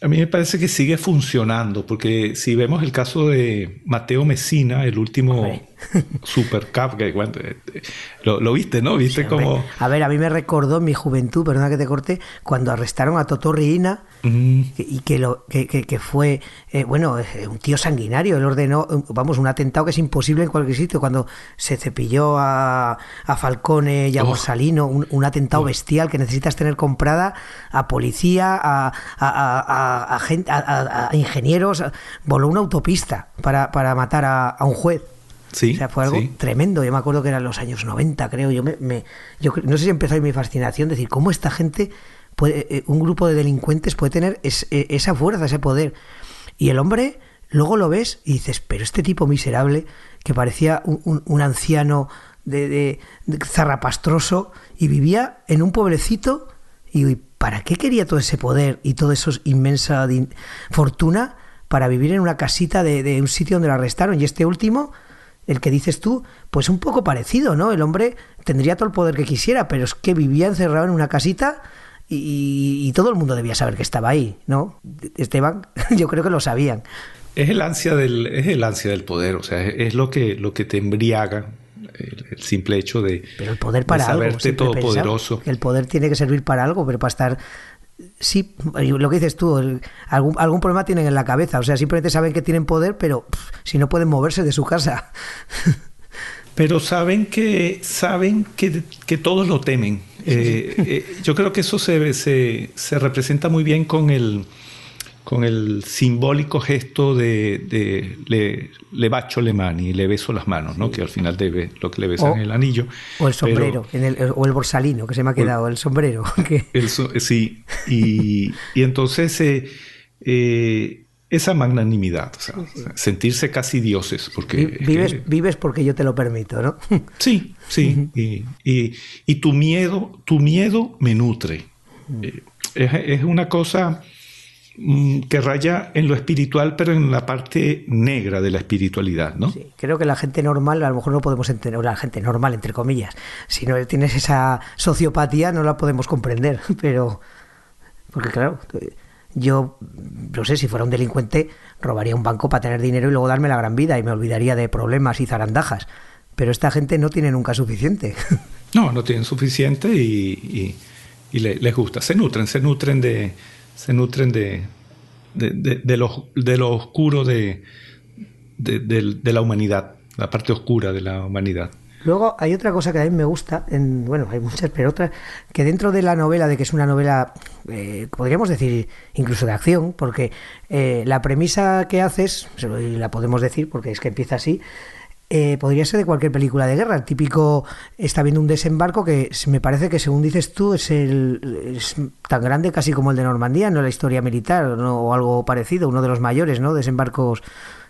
a mí me parece que sigue funcionando, porque si vemos el caso de Mateo Messina, el último <laughs> Super Cup, que eh, lo, viste, ¿no? Viste como... A ver, a mí me recordó mi juventud, perdona que te corte, cuando arrestaron a Toto Riina y que, lo, que, que, fue, eh, bueno, eh, un tío sanguinario, él ordenó, vamos, un atentado que es imposible en cualquier sitio, cuando se cepilló a, a Falcone y a Borsalino, un, atentado bestial que necesitas tener comprada a policía, a, a, a, a ingenieros, voló una autopista para, para matar a un juez. Sí, o sea, fue algo tremendo. Yo me acuerdo que eran los años 90, creo. Yo, me, yo no sé si empezó ahí mi fascinación, decir, cómo esta gente, puede, eh, un grupo de delincuentes puede tener e, esa fuerza, ese poder. Y el hombre, luego lo ves y dices, pero este tipo miserable, que parecía un, anciano de, zarrapastroso y vivía en un pueblecito, y ¿para qué quería todo ese poder y toda esa inmensa fortuna para vivir en una casita de, de un sitio donde lo arrestaron? Y este último el que dices tú, pues un poco parecido, ¿no? El hombre tendría todo el poder que quisiera, pero es que vivía encerrado en una casita y, todo el mundo debía saber que estaba ahí, ¿no? Esteban, <laughs> yo creo que lo sabían. Es el ansia del, es el ansia del poder, o sea, es, lo que, lo que te embriaga, el, simple hecho de, pero el poder para saberte todopoderoso. El poder tiene que servir para algo, pero para estar sí, lo que dices tú, algún, algún problema tienen en la cabeza. O sea, simplemente saben que tienen poder, pero si no pueden moverse de su casa. <laughs> pero saben que saben que, que todos lo temen. Eh, eh, yo creo que eso se, se, se representa muy bien con el, con el simbólico gesto de, le, le bacho le mani, le beso las manos, ¿no? que al final debe lo que le besan el anillo. O el sombrero, o el borsalino, que se me ha quedado, el, sombrero. <laughs> sí, y, entonces eh, eh, esa magnanimidad, sentirse casi dioses. Porque vives, vives porque yo te lo permito, ¿no? <laughs> Sí, sí, y, y, tu miedo, tu miedo me nutre. Eh, es una cosa que raya en lo espiritual, pero en la parte negra de la espiritualidad, ¿no? Sí, creo que la gente normal, a lo mejor no podemos entender, la gente normal, entre comillas, si no tienes esa sociopatía no la podemos comprender, <laughs> pero, porque claro, yo, no sé, si fuera un delincuente, robaría un banco para tener dinero y luego darme la gran vida y me olvidaría de problemas y zarandajas, pero esta gente no tiene nunca suficiente. <laughs> No, no tienen suficiente y, y, les gusta, se nutren, se nutren de se nutren de, de, lo, de lo oscuro de, de, la humanidad, la parte oscura de la humanidad. Luego hay otra cosa que a mí me gusta, en, bueno, hay muchas, pero otra, que dentro de la novela, de que es una novela, eh, podríamos decir incluso de acción, porque eh, la premisa que haces, la podemos decir porque es que empieza así, eh, podría ser de cualquier película de guerra. El típico está viendo un desembarco que me parece que, según dices tú, es, el, tan grande casi como el de Normandía, no la historia militar o algo parecido, uno de los mayores ¿no? desembarcos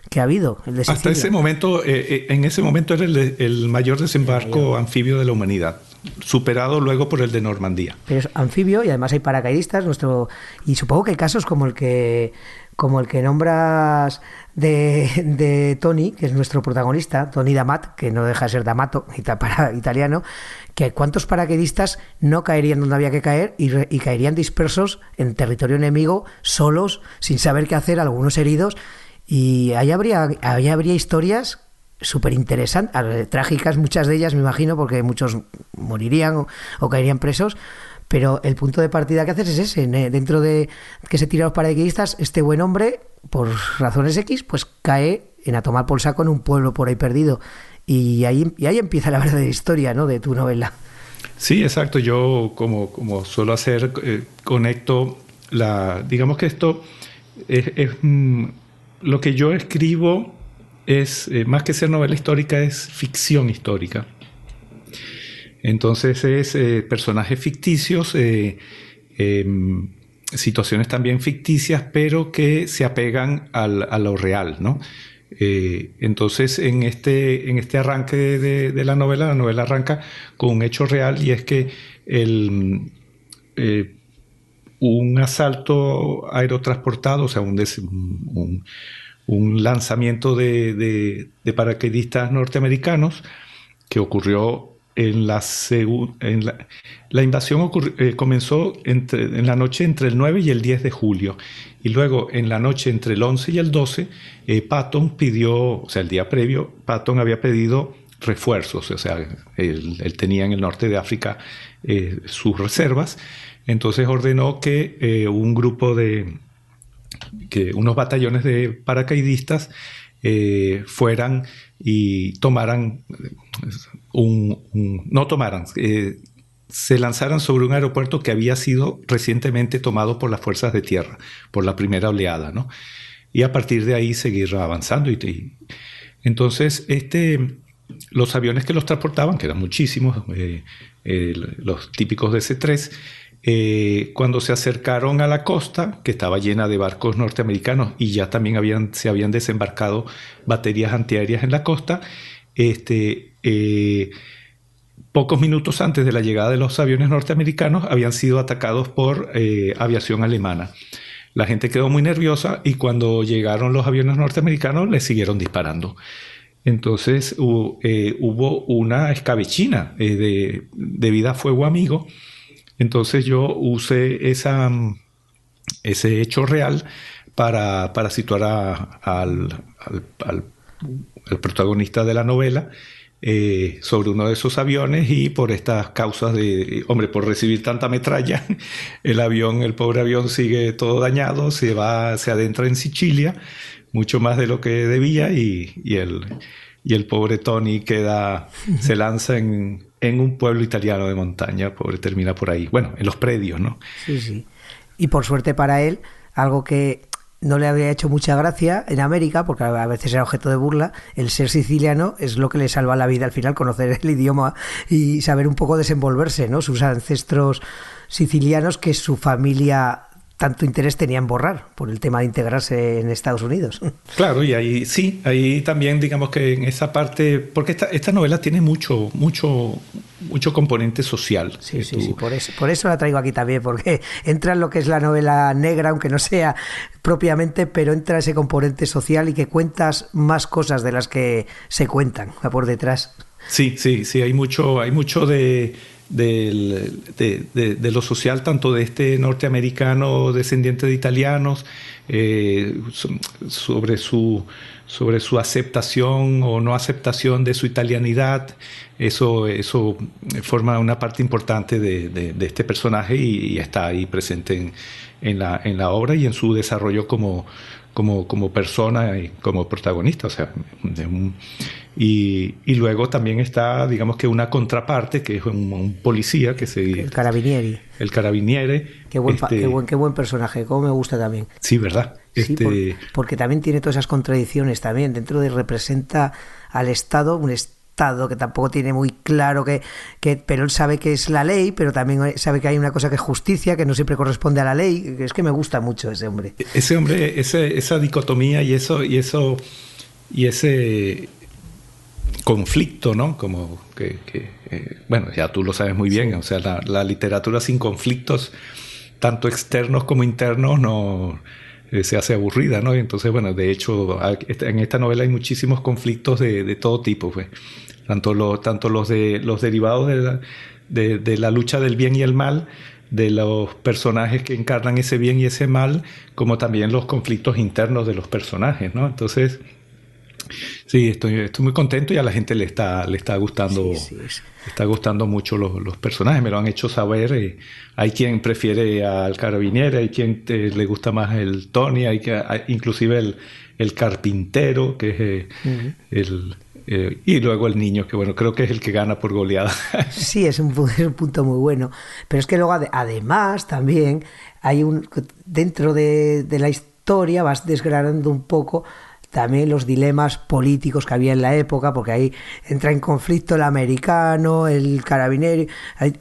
que ha habido. Hasta ese momento, eh, eh, en ese momento era el, mayor desembarco anfibio de la humanidad, superado luego por el de Normandía. Pero es anfibio y además hay paracaidistas, nuestro y supongo que hay casos como el que como el que nombras de, de, Tony, que es nuestro protagonista, Tony Damat, que no deja de ser D'Amato, para italiano, que cuántos paracaidistas no caerían donde había que caer y, caerían dispersos en territorio enemigo, solos, sin saber qué hacer, algunos heridos. Y ahí habría, ahí habría historias súper interesantes, trágicas muchas de ellas, me imagino, porque muchos morirían o caerían presos, pero el punto de partida que haces es ese. Dentro de que se tiran los paracaidistas, este buen hombre, por razones X, pues cae en a tomar por saco en un pueblo por ahí perdido. Y ahí, y ahí empieza la <laughs> verdadera historia ¿no? de tu novela. Sí, exacto. Yo, como, como suelo hacer, eh, conecto la. Digamos que esto es. Mm, lo que yo escribo es, eh, más que ser novela histórica, es ficción histórica. Entonces es eh, personajes ficticios, eh, em, situaciones también ficticias, pero que se apegan al, a lo real, ¿no? Eh, entonces, en este, en este arranque de, la novela, la novela arranca con un hecho real y es que el, un asalto aerotransportado, o sea, un, un, lanzamiento de, de, paracaidistas norteamericanos que ocurrió en la, en la, invasión eh, comenzó entre, en la noche entre el 9 y el 10 de julio. Y luego en la noche entre el 11 y el 12, eh, Patton pidió, o sea, el día previo, Patton había pedido refuerzos, o sea, él, tenía en el norte de África eh, sus reservas. Entonces ordenó que un grupo de, que unos batallones de paracaidistas fueran y tomaran no tomaran, eh, se lanzaran sobre un aeropuerto que había sido recientemente tomado por las fuerzas de tierra, por la primera oleada, ¿no? Y a partir de ahí seguir avanzando. Y, entonces, este, los aviones que los transportaban, que eran muchísimos, eh, los típicos de C-3, eh, cuando se acercaron a la costa, que estaba llena de barcos norteamericanos y ya también habían, se habían desembarcado baterías antiaéreas en la costa, este, eh, pocos minutos antes de la llegada de los aviones norteamericanos habían sido atacados por eh, aviación alemana. La gente quedó muy nerviosa y cuando llegaron los aviones norteamericanos les siguieron disparando. Entonces hubo una escabechina de, vida a fuego amigo entonces yo usé ese hecho real para, situar al, protagonista de la novela eh, sobre uno de esos aviones y por estas causas de, hombre, por recibir tanta metralla, <laughs> el avión, el pobre avión sigue todo dañado, se va, se adentra en Sicilia, mucho más de lo que debía y, y el, y el pobre Tony queda, se lanza en, en un pueblo italiano de montaña, pobre, termina por ahí. Bueno, en los predios, ¿no? Sí, sí. Y por suerte para él, algo que no le había hecho mucha gracia en América, porque a veces era objeto de burla, el ser siciliano es lo que le salva la vida al final, conocer el idioma y saber un poco desenvolverse, ¿no? Sus ancestros sicilianos que su familia tanto interés tenía en borrar por el tema de integrarse en Estados Unidos. <laughs> Claro, y ahí sí, ahí también digamos que en esa parte, porque esta, esta novela tiene mucho, mucho, mucho componente social. Sí, sí, sí, por eso, por eso la traigo aquí también, porque <laughs> entra en lo que es la novela negra, aunque no sea propiamente, pero entra ese componente social y que cuentas más cosas de las que se cuentan por detrás. Sí, sí, sí, hay mucho, hay mucho de del, de, lo social, tanto de este norteamericano descendiente de italianos, eh, sobre, su, sobre su aceptación o no aceptación de su italianidad. Eso, eso forma una parte importante de, este personaje y, está ahí presente en, la, en la obra y en su desarrollo como, como, como persona y como protagonista. Y, y, luego también está, digamos que una contraparte, que es un, policía que se... El carabinieri. El carabiniere. Qué buen, este qué buen, qué buen personaje, como me gusta también. Sí, ¿verdad? Este... porque también tiene todas esas contradicciones también. Dentro de representa al Estado, un Estado que tampoco tiene muy claro que, que, pero él sabe que es la ley, pero también sabe que hay una cosa que es justicia, que no siempre corresponde a la ley. Es que me gusta mucho ese hombre. Ese hombre, ese, esa dicotomía y eso, y eso, y ese conflicto, ¿no? Como que, eh, bueno, ya tú lo sabes muy bien, o sea, la, la, literatura sin conflictos, tanto externos como internos, no eh, se hace aburrida, ¿no? Y entonces, bueno, de hecho, en esta novela hay muchísimos conflictos de, de todo tipo, pues tanto, tanto los, de, los derivados de la, de, la lucha del bien y el mal, de los personajes que encarnan ese bien y ese mal, como también los conflictos internos de los personajes, ¿no? Entonces, sí, estoy, estoy muy contento y a la gente le está, le está gustando, está gustando mucho los, los, personajes, me lo han hecho saber. Eh, hay quien prefiere al carabiniere, hay quien eh, le gusta más el Tony, hay que, inclusive el, el carpintero, que es eh, el eh, y luego el niño, que bueno, creo que es el que gana por goleada. <laughs> Sí, es un, punto muy bueno. Pero es que luego, además, también hay un. Dentro de, la historia vas desgranando un poco también los dilemas políticos que había en la época, porque ahí entra en conflicto el americano, el carabinero.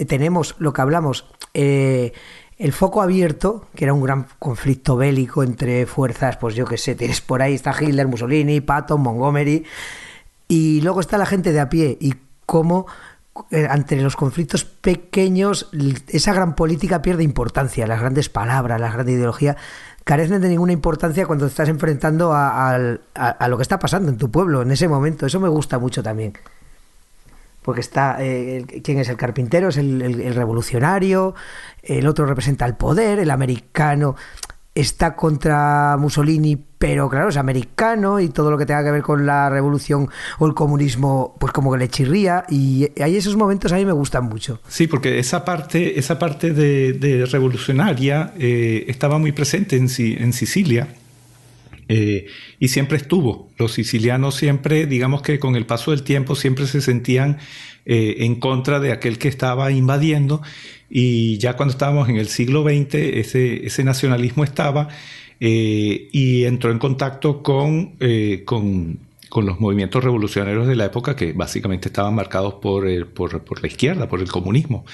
tenemos lo que hablamos. Eh, el foco abierto, que era un gran conflicto bélico entre fuerzas, pues yo qué sé, tienes por ahí está Hitler, Mussolini, Patton, Montgomery, y luego está la gente de a pie y cómo eh, ante los conflictos pequeños esa gran política pierde importancia, las grandes palabras, la gran ideología carecen de ninguna importancia cuando estás enfrentando a, lo que está pasando en tu pueblo en ese momento. Eso me gusta mucho también. porque está, eh, ¿quién es el carpintero? Es el, el revolucionario, el otro representa el poder, el americano está contra Mussolini, pero claro, es americano y todo lo que tenga que ver con la revolución o el comunismo, pues como que le chirría y hay esos momentos a mí me gustan mucho. Sí, porque esa parte, esa parte de, de revolucionaria eh, estaba muy presente en, en Sicilia. Eh, y siempre estuvo. Los sicilianos siempre, digamos que con el paso del tiempo, siempre se sentían eh, en contra de aquel que estaba invadiendo y ya cuando estábamos en el siglo XX, ese, ese nacionalismo estaba eh, y entró en contacto con, eh, con, con, los movimientos revolucionarios de la época que básicamente estaban marcados por, el, por, por, la izquierda, por el comunismo.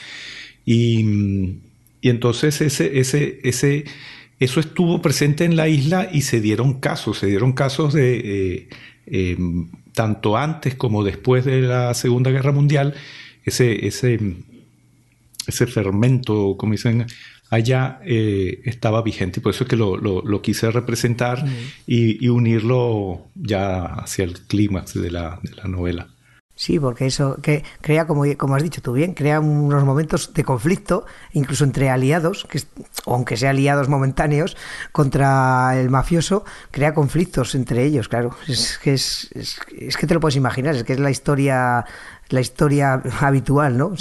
Y, y entonces ese, ese, ese, eso estuvo presente en la isla y se dieron casos, se dieron casos de... Eh, eh, tanto antes como después de la Segunda Guerra Mundial, ese, ese, ese fermento, como dicen allá, eh, estaba vigente. Y por eso es que lo, lo, lo quise representar y, y, unirlo ya hacia el clímax de la, de la novela. Sí, porque eso que crea, como, como has dicho tú bien, crea unos momentos de conflicto, incluso entre aliados, que, aunque sean aliados momentáneos, contra el mafioso, crea conflictos entre ellos, claro. Es que, es, es, es que te lo puedes imaginar, es que es la historia la historia habitual, ¿no?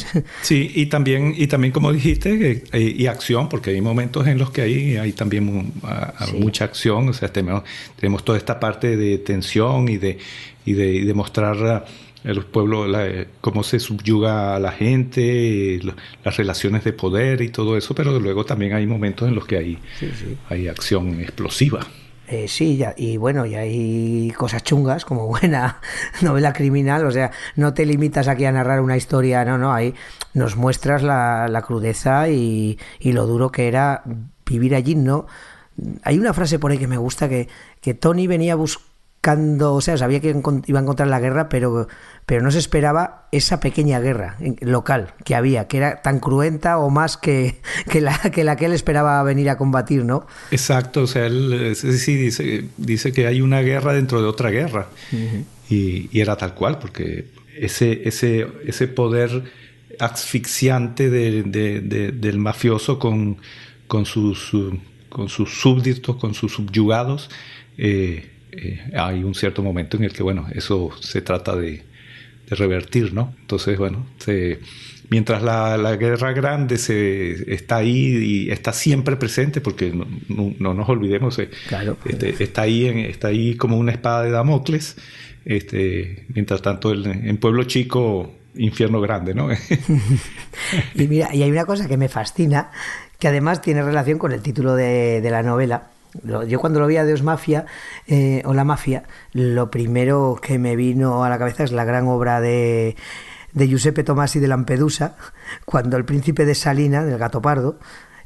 Sí, y también, y también como dijiste, y, y acción, porque hay momentos en los que hay, hay también sí. mucha acción, o sea, tenemos, tenemos toda esta parte de tensión y de, y de, y de mostrar el pueblo, la, cómo se subyuga a la gente, las relaciones de poder y todo eso, pero luego también hay momentos en los que hay, sí, sí. hay acción explosiva. Eh, sí, ya, y bueno, y hay cosas chungas como buena <laughs> novela criminal, o sea, no te limitas aquí a narrar una historia, no, no, ahí nos muestras la, la crudeza y, y, lo duro que era vivir allí, ¿no? Hay una frase por ahí que me gusta que, que Tony venía buscando buscando, o sea, sabía que iba a encontrar la guerra, pero, pero no se esperaba esa pequeña guerra local que había, que era tan cruenta o más que, que, la, que la que él esperaba venir a combatir, ¿no? Exacto, o sea, él sí dice, dice que hay una guerra dentro de otra guerra. Uh -huh. y, y, era tal cual, porque ese, ese, ese poder asfixiante de, de, de, del mafioso con, con, sus, con sus súbditos, con sus subyugados, eh, eh, hay un cierto momento en el que, bueno, eso se trata de, de revertir, ¿no? Entonces, bueno, se, mientras la, la, guerra grande se, está ahí y está siempre presente, porque no, no, no nos olvidemos, eh, claro. este, está, ahí en, está ahí como una espada de Damocles, este, mientras tanto el, en Pueblo Chico, infierno grande, ¿no? <laughs> y mira, y hay una cosa que me fascina, que además tiene relación con el título de, de la novela, yo cuando lo vi a Dios Mafia eh, o la Mafia, lo primero que me vino a la cabeza es la gran obra de, de Giuseppe Tomasi de Lampedusa, cuando el príncipe de Salina, del gato pardo,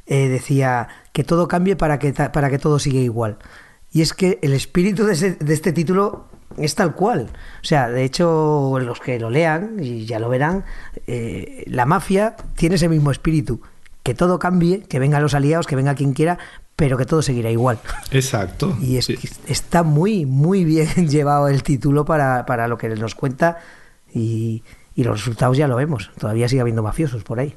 eh, decía que todo cambie para que, para que todo siga igual. Y es que el espíritu de, de este título es tal cual. O sea, de hecho, los que lo lean, y ya lo verán, eh, la mafia tiene ese mismo espíritu. Que todo cambie, que vengan los aliados, que venga quien quiera, pero que todo seguirá igual. Exacto. Y es, sí. está muy, muy bien <laughs> llevado el título para, para lo que nos cuenta y, y, los resultados ya lo vemos. Todavía sigue habiendo mafiosos por ahí.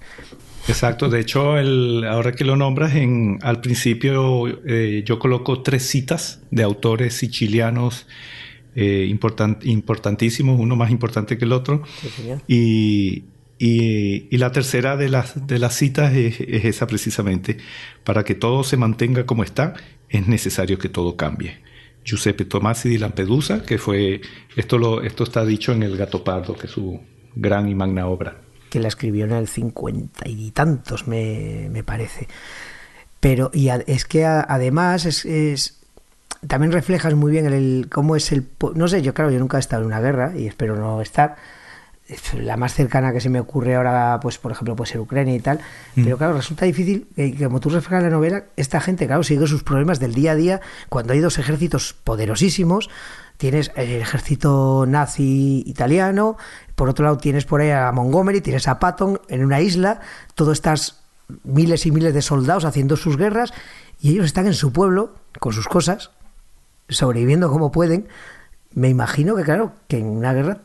Exacto. De hecho, el, ahora que lo nombras, en, al principio eh, yo coloco tres citas de autores sicilianos eh, important, importantísimos, uno más importante que el otro. Sí, y y, y, la tercera de las, de las citas es, es, esa precisamente. Para que todo se mantenga como está, es necesario que todo cambie. Giuseppe Tomasi di Lampedusa, que fue, esto, lo, esto está dicho en El Gato Pardo, que es su gran y magna obra. Que la escribió en el cincuenta y tantos, me, me parece. Pero, y a, es que a, además es, es, también reflejas muy bien el, cómo es el... No sé, yo claro, yo nunca he estado en una guerra y espero no estar la más cercana que se me ocurre ahora, pues por ejemplo, puede ser Ucrania y tal, mm. pero claro, resulta difícil, eh, como tú reflejas en la novela, esta gente, claro, sigue sus problemas del día a día, cuando hay dos ejércitos poderosísimos, tienes el ejército nazi italiano, por otro lado tienes por ahí a Montgomery, tienes a Patton en una isla, todos estas miles y miles de soldados haciendo sus guerras, y ellos están en su pueblo, con sus cosas, sobreviviendo como pueden, me imagino que, claro, que en una guerra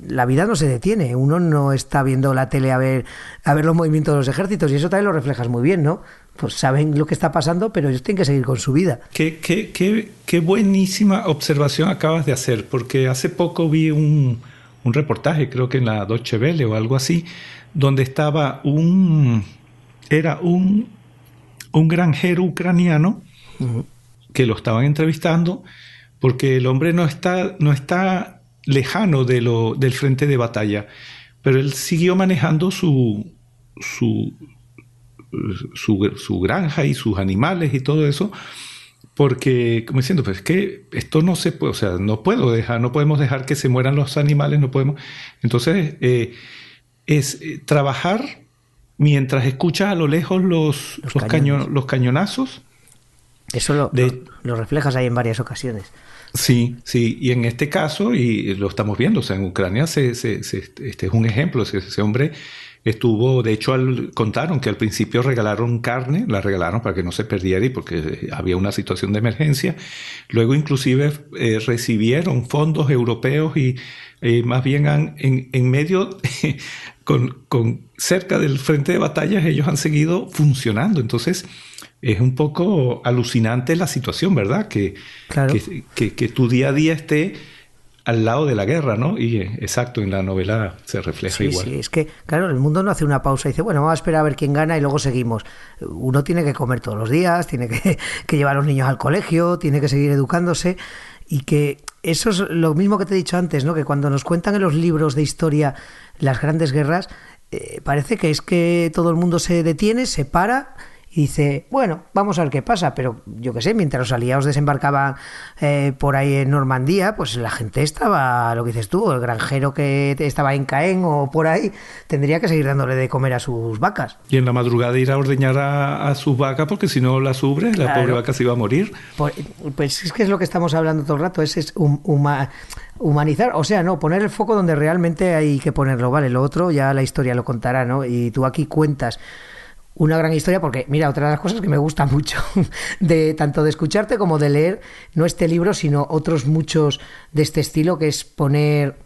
la vida no se detiene. Uno no está viendo la tele a ver, a ver los movimientos de los ejércitos y eso también lo reflejas muy bien, ¿no? Pues saben lo que está pasando, pero ellos tienen que seguir con su vida. Qué, qué, qué, qué buenísima observación acabas de hacer, porque hace poco vi un, un reportaje, creo que en la Deutsche Welle o algo así, donde estaba un, era un, un granjero ucraniano que lo estaban entrevistando porque el hombre no está, no está lejano de lo, del frente de batalla, pero él siguió manejando su, su, su, granja y sus animales y todo eso, porque, como diciendo, pues que esto no se puede, o sea, no puedo dejar, no podemos dejar que se mueran los animales, no podemos. Entonces, eh, es eh, trabajar mientras escuchas a lo lejos los, los, los cañonazos. Eso lo, lo reflejas ahí en varias ocasiones. Sí, sí, y en este caso, y lo estamos viendo, o sea, en Ucrania se, este es un ejemplo, ese, hombre estuvo, de hecho, contaron que al principio regalaron carne, la regalaron para que no se perdiera y porque había una situación de emergencia, luego inclusive eh, recibieron fondos europeos y eh, más bien han, en, en medio, <laughs> con, con cerca del frente de batallas, ellos han seguido funcionando, entonces es un poco alucinante la situación, ¿verdad? Que, que, tu día a día esté al lado de la guerra, ¿no? Y eh, exacto, en la novela se refleja igual. Sí, es que, claro, el mundo no hace una pausa y dice, bueno, vamos a esperar a ver quién gana y luego seguimos. Uno tiene que comer todos los días, tiene que, <laughs> que llevar a los niños al colegio, tiene que seguir educándose y que eso es lo mismo que te he dicho antes, ¿no? Que cuando nos cuentan en los libros de historia las grandes guerras, eh, parece que es que todo el mundo se detiene, se para y dice, bueno, vamos a ver qué pasa, pero yo qué sé, mientras los aliados desembarcaban eh, por ahí en Normandía, pues la gente estaba, lo que dices tú, el granjero que estaba en Caen o por ahí, tendría que seguir dándole de comer a sus vacas. Y en la madrugada ir a ordeñar a, sus vacas porque si no las ubre, la pobre vaca se iba a morir. Pues, pues, es que es lo que estamos hablando todo el rato, es, es humanizar, o sea, no, poner el foco donde realmente hay que ponerlo, ¿vale? Lo otro ya la historia lo contará, ¿no? Y tú aquí cuentas una gran historia porque, mira, otra de las cosas que me gusta mucho, <laughs> de tanto de escucharte como de leer, no este libro, sino otros muchos de este estilo, que es poner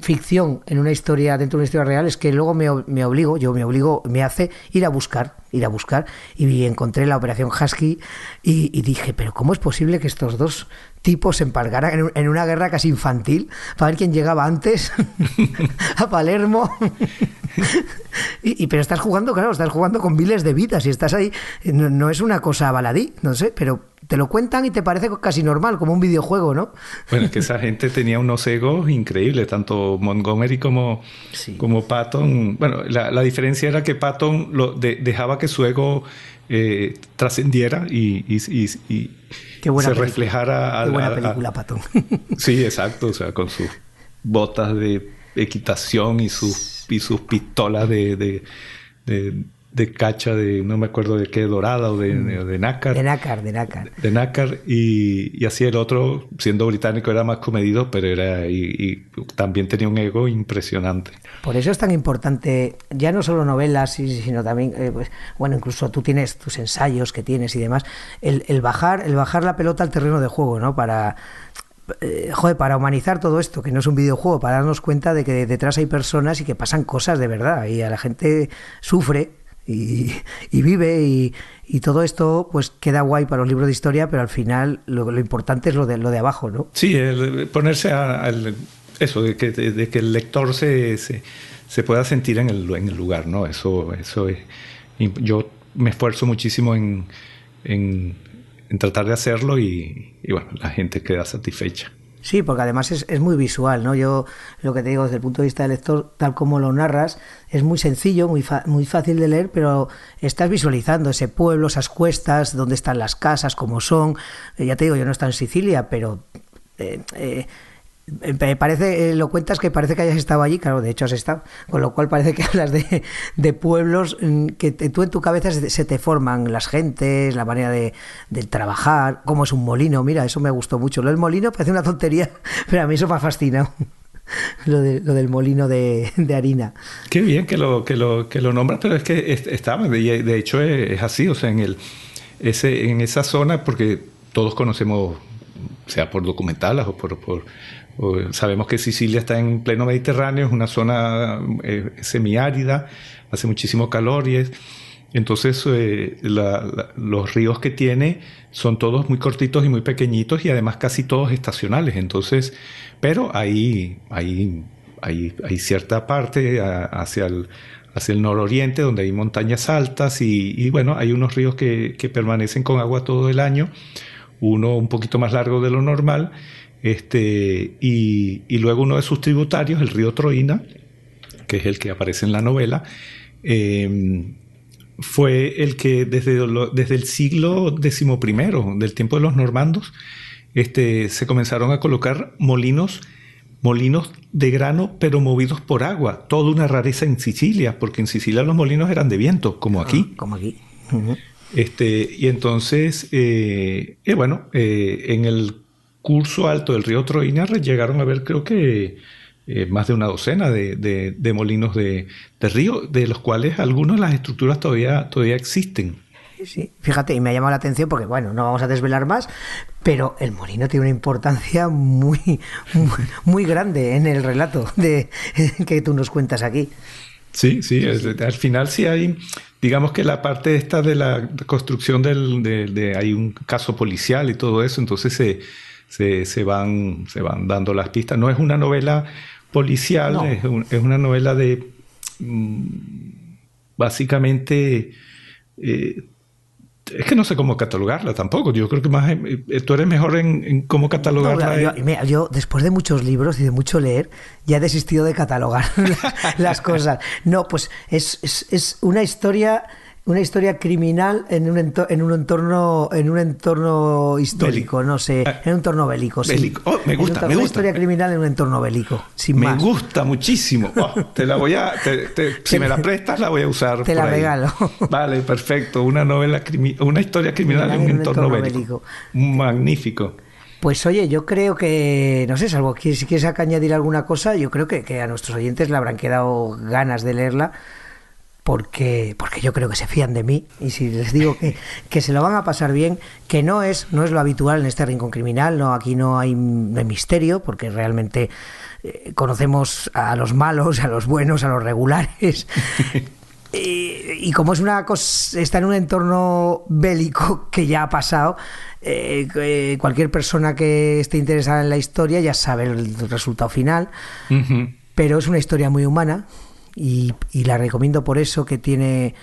ficción en una historia dentro de una historia real es que luego me, me, obligo, yo me obligo, me hace ir a buscar, ir a buscar y encontré la operación Husky y, dije, pero ¿cómo es posible que estos dos tipos se empalgaran en, una guerra casi infantil para ver quién llegaba antes <laughs> a Palermo? <laughs> y, pero estás jugando, claro, estás jugando con miles de vidas y estás ahí, no, no es una cosa baladí, no sé, pero te lo cuentan y te parece casi normal, como un videojuego, ¿no? Bueno, es que esa gente tenía unos egos increíbles, tanto Montgomery como, como Patton. Bueno, la, diferencia era que Patton lo dejaba que su ego eh, trascendiera y, se reflejara. Qué buena película, <laughs> sí, exacto, o sea, con sus botas de equitación y sus, y sus pistolas de de cacha de, no me acuerdo de qué, dorada o de, mm. de, nácar. De nácar, de nácar. De nácar. Y, así el otro, siendo británico, era más comedido, pero era. Y, también tenía un ego impresionante. Por eso es tan importante, ya no solo novelas, sino también, eh, pues, bueno, incluso tú tienes tus ensayos que tienes y demás, el, el, bajar, el bajar la pelota al terreno de juego, ¿no? Para eh, joder, para humanizar todo esto, que no es un videojuego, para darnos cuenta de que detrás hay personas y que pasan cosas de verdad y a la gente sufre y, vive y, todo esto pues queda guay para los libros de historia, pero al final lo, importante es lo de, lo de abajo, ¿no? Sí, ponerse a, eso, de que, el lector se, se, pueda sentir en el, en el, lugar, ¿no? Eso, eso es... Yo me esfuerzo muchísimo en, en, tratar de hacerlo y, y bueno, la gente queda satisfecha. Sí, porque además es, es, muy visual, ¿no? Yo lo que te digo desde el punto de vista del lector, tal como lo narras, es muy sencillo, muy, muy fácil de leer, pero estás visualizando ese pueblo, esas cuestas, dónde están las casas, cómo son. Eh, ya te digo, yo no estoy en Sicilia, pero eh, eh, parece, eh, lo cuentas que parece que hayas estado allí, claro, de hecho has estado, con lo cual parece que <laughs> hablas de, de pueblos mm, que tú en tu cabeza se te forman las gentes, la manera de, trabajar, cómo es un molino, mira, eso me gustó mucho. Lo del molino parece una tontería, <laughs> pero a mí eso me ha fascinado. <laughs> Lo, de, del molino de, harina. Qué bien que lo, que lo, que lo nombras, pero es que estaba, de hecho es, así, o sea, en, el, ese, en esa zona, porque todos conocemos, sea por documentales o por Sabemos que Sicilia está en pleno Mediterráneo, es una zona eh, semiárida, hace muchísimo calor entonces eh, los ríos que tiene son todos muy cortitos y muy pequeñitos y además casi todos estacionales. Entonces, pero hay, hay, cierta parte hacia el, hacia nororiente donde hay montañas altas y, bueno, hay unos ríos que, que, permanecen con agua todo el año, uno un poquito más largo de lo normal este, y, luego uno de sus tributarios, el río Troina, que es el que aparece en la novela, em, fue el que desde, desde el siglo XI, del tiempo de los normandos, este, se comenzaron a colocar molinos, molinos de grano, pero movidos por agua. Toda una rareza en Sicilia, porque en Sicilia los molinos eran de viento, como aquí. Ah, como aquí. este, y entonces, eh, eh, bueno, eh, en el curso alto del río Troina llegaron a ver creo que eh, más de una docena de, molinos de, río, de los cuales algunos las estructuras todavía, todavía existen. Sí, fíjate, y me ha llamado la atención porque, bueno, no vamos a desvelar más, pero el molino tiene una importancia muy, <laughs> muy, grande en el relato de, <laughs> que tú nos cuentas aquí. Sí, sí, al final sí hay, digamos que la parte esta de la construcción del, de, hay un caso policial y todo eso, entonces se se, van, se van dando las pistas. No es una novela policial, es, una novela de mm, básicamente... Eh, es que no sé cómo catalogarla tampoco. Yo creo que más eh, tú eres mejor en, cómo catalogarla. yo, después de muchos libros y de mucho leer, ya he desistido de catalogar <laughs> las <laughs> cosas. No, pues es, es, es una historia una historia criminal en un, en un entorno en un entorno histórico, no sé, ah. en un entorno bélico. bélico. Oh, me gusta, me gusta. Una historia criminal en un entorno bélico, sin me gusta muchísimo. <laughs> Oh, te la voy a, si me la prestas la voy a usar. Te la regalo. Vale, perfecto. Una novela, una historia criminal en un, entorno, bélico. Magnífico. Pues oye, yo creo que, no sé, salvo que si quieres añadir alguna cosa, yo creo que, que a nuestros oyentes le habrán quedado ganas de leerla porque, porque yo creo que se fían de mí y si les digo que, que, se lo van a pasar bien, que no es, no es lo habitual en este rincón criminal, no, aquí no hay, misterio, porque realmente eh, conocemos a los malos, a los buenos, a los regulares. <laughs> y, como es una cosa, está en un entorno bélico que ya ha pasado, eh, cualquier persona que esté interesada en la historia ya sabe el resultado final. Pero es una historia muy humana, y, la recomiendo por eso que tiene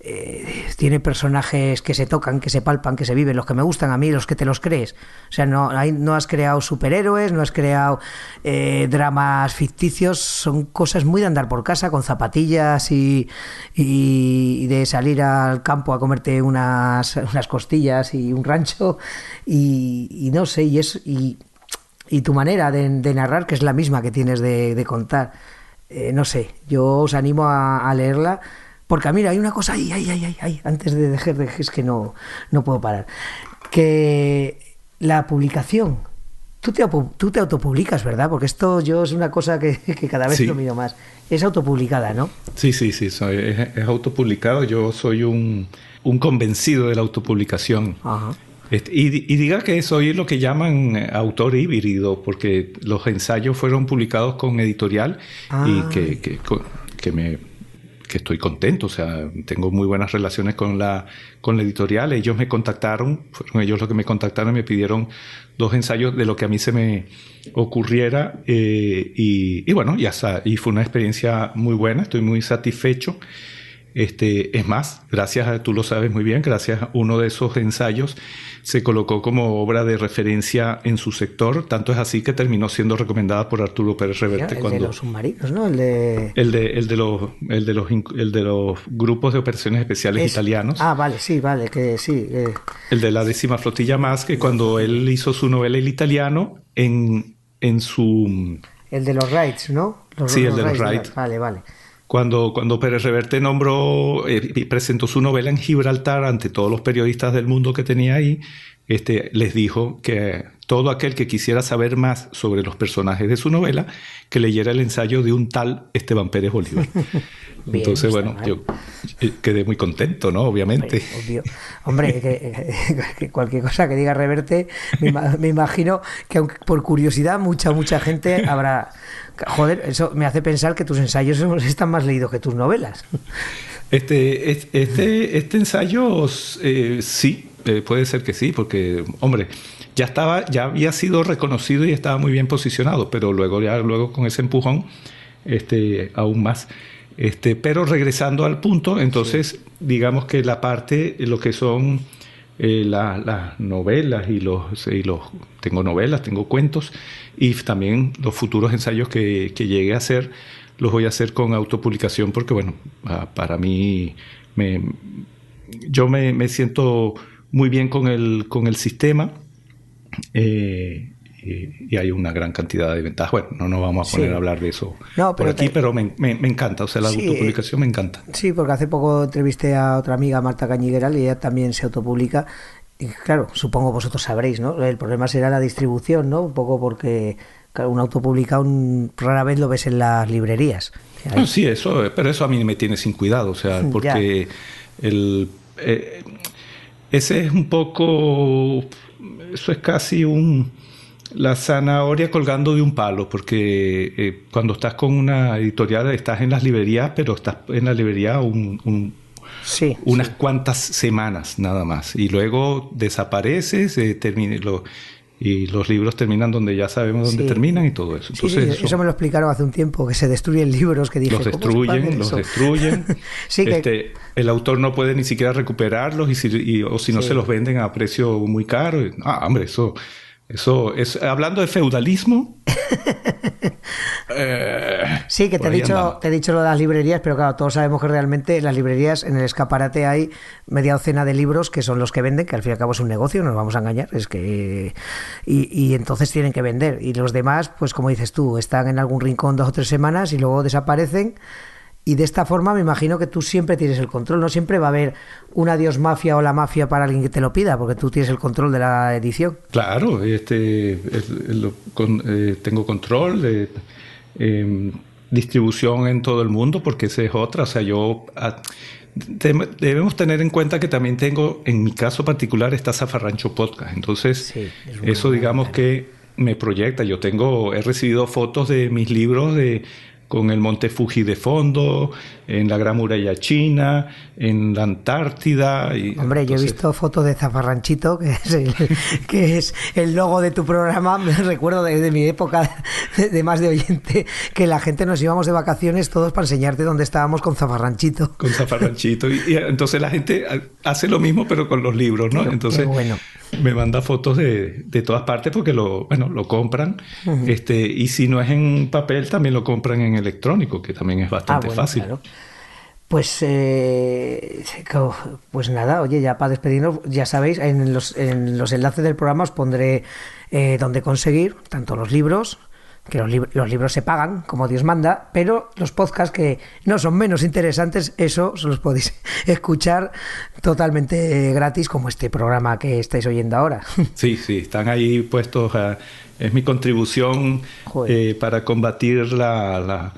eh, tiene personajes que se tocan, que se palpan, que se viven, los que me gustan a mí, los que te los crees. O sea, no, no has creado superhéroes, no has creado eh, dramas ficticios, son cosas muy de andar por casa con zapatillas y, y, de salir al campo a comerte unas, unas costillas y un rancho y, no sé, y, es, y, tu manera de, narrar, que es la misma que tienes de contar eh, no sé, yo os animo a, leerla. Porque mira, hay una cosa ahí, ahí, ahí, ahí, antes de dejar de es que no, no puedo parar. Que la publicación, tú te, tú te autopublicas, ¿verdad? Porque esto yo es una cosa que, cada vez lo miro más. Es autopublicada, ¿no? Sí, sí, sí, soy, es, autopublicado. Yo soy un, un convencido de la autopublicación. Ajá. Este, y, diga que soy lo que llaman eh, autor híbrido, porque los ensayos fueron publicados con editorial y ah. que, que, me, que estoy contento, o sea, tengo muy buenas relaciones con la, con la editorial. Ellos me contactaron, fueron ellos los que me contactaron, me pidieron dos ensayos de lo que a mí se me ocurriera eh, y, y, bueno, ya está, y fue una experiencia muy buena, estoy muy satisfecho. Este, es más, gracias a, tú lo sabes muy bien, gracias a uno de esos ensayos se colocó como obra de referencia en su sector, tanto es así que terminó siendo recomendada por Arturo Pérez Reverte. el de los submarinos, ¿no? El de... El de, el de, los, el de, los, el de los grupos de operaciones especiales italianos. Ah, vale, sí, vale, que sí. El de la décima flotilla más, que cuando él hizo su novela El Italiano, en, en su... El de los Wrights, ¿no? sí, el de los Wrights. Vale, vale. Cuando, cuando Pérez Reverte nombró eh, y presentó su novela en Gibraltar ante todos los periodistas del mundo que tenía ahí, este, les dijo que todo aquel que quisiera saber más sobre los personajes de su novela, que leyera el ensayo de un tal Esteban Pérez Bolívar. <laughs> Entonces, bueno, yo, quedé muy contento, ¿no? Obviamente. Obvio. Hombre, que, cualquier cosa que diga Reverte, me, imagino que aunque por curiosidad mucha, mucha gente habrá... Joder, eso me hace pensar que tus ensayos están más leídos que tus novelas. Este, este, este ensayo eh, sí, eh, puede ser que sí, porque, hombre, ya estaba, ya había sido reconocido y estaba muy bien posicionado, pero luego ya luego con ese empujón, este, aún más. Este, pero regresando al punto, entonces digamos que la parte, lo que son eh, las novelas y los, y los, tengo novelas, tengo cuentos y también los futuros ensayos que, que llegue a hacer, los voy a hacer con autopublicación porque bueno, para mí me, yo me, me, siento muy bien con el, con el sistema. Eh, y, hay una gran cantidad de ventajas. Bueno, no nos vamos a poner a hablar de eso por aquí, pero me, encanta, o sea, la autopublicación me encanta. Sí, porque hace poco entrevisté a otra amiga, Marta Cañigueral, y ella también se autopublica. Y claro, supongo vosotros sabréis, ¿no? El problema será la distribución, ¿no? Un poco porque un autopublicado rara vez lo ves en las librerías. sí, eso, pero eso a mí me tiene sin cuidado, o sea, <laughs> porque el, eh, ese es un poco, eso es casi un la zanahoria colgando de un palo, porque eh, cuando estás con una editorial estás en las librerías, pero estás en la librería un, unas cuantas semanas nada más. Y luego desapareces, eh, y los libros terminan donde ya sabemos dónde terminan y todo eso. Entonces, eso, me lo explicaron hace un tiempo, que se destruyen libros que dije. Los destruyen, los destruyen. <laughs> este, El autor no puede ni siquiera recuperarlos y si, o si no se los venden a precio muy caro. Ah, hombre, eso eso es, hablando de feudalismo. <laughs> Eh, sí, que te he, dicho, te he dicho lo de las librerías, pero claro, todos sabemos que realmente en las librerías, en el escaparate hay media docena de libros que son los que venden, que al fin y al cabo es un negocio, no nos vamos a engañar, es que. Y, y entonces tienen que vender. Y los demás, pues como dices tú, están en algún rincón dos o tres semanas y luego desaparecen y de esta forma me imagino que tú siempre tienes el control, no siempre va a haber una Dios mafia o la mafia para alguien que te lo pida, porque tú tienes el control de la edición. Claro, este, eh, tengo control de em, distribución en todo el mundo, porque esa es otra. O sea, yo ah, debemos tener en cuenta que también tengo, en mi caso particular, está Zafarrancho Podcast. Entonces, eso digamos que me proyecta. Yo tengo, he recibido fotos de mis libros de con el monte Fuji de fondo, en la Gran Muralla China, en la Antártida. Y, Hombre, yo he visto fotos de Zafarranchito, que es, el, <laughs> que es el logo de tu programa. Me recuerdo de, mi época de, más de oyente que la gente nos íbamos de vacaciones todos para enseñarte dónde estábamos con Zafarranchito. Con Zafarranchito. Y, entonces la gente hace lo mismo, pero con los libros, ¿no? entonces bueno. me manda fotos de, de, todas partes porque lo, bueno, lo compran. este, y si no es en papel, también lo compran en electrónico, que también es bastante ah, fácil. Pues, eh, pues nada, oye, ya para despedirnos, ya sabéis, en los, en los enlaces del programa os pondré eh, dónde conseguir tanto los libros, que los, los, libros se pagan, como Dios manda, pero los podcasts que no son menos interesantes, eso los podéis <laughs> escuchar totalmente gratis, como este programa que estáis oyendo ahora. <laughs> Sí, sí, están ahí puestos, es mi contribución eh, para combatir la la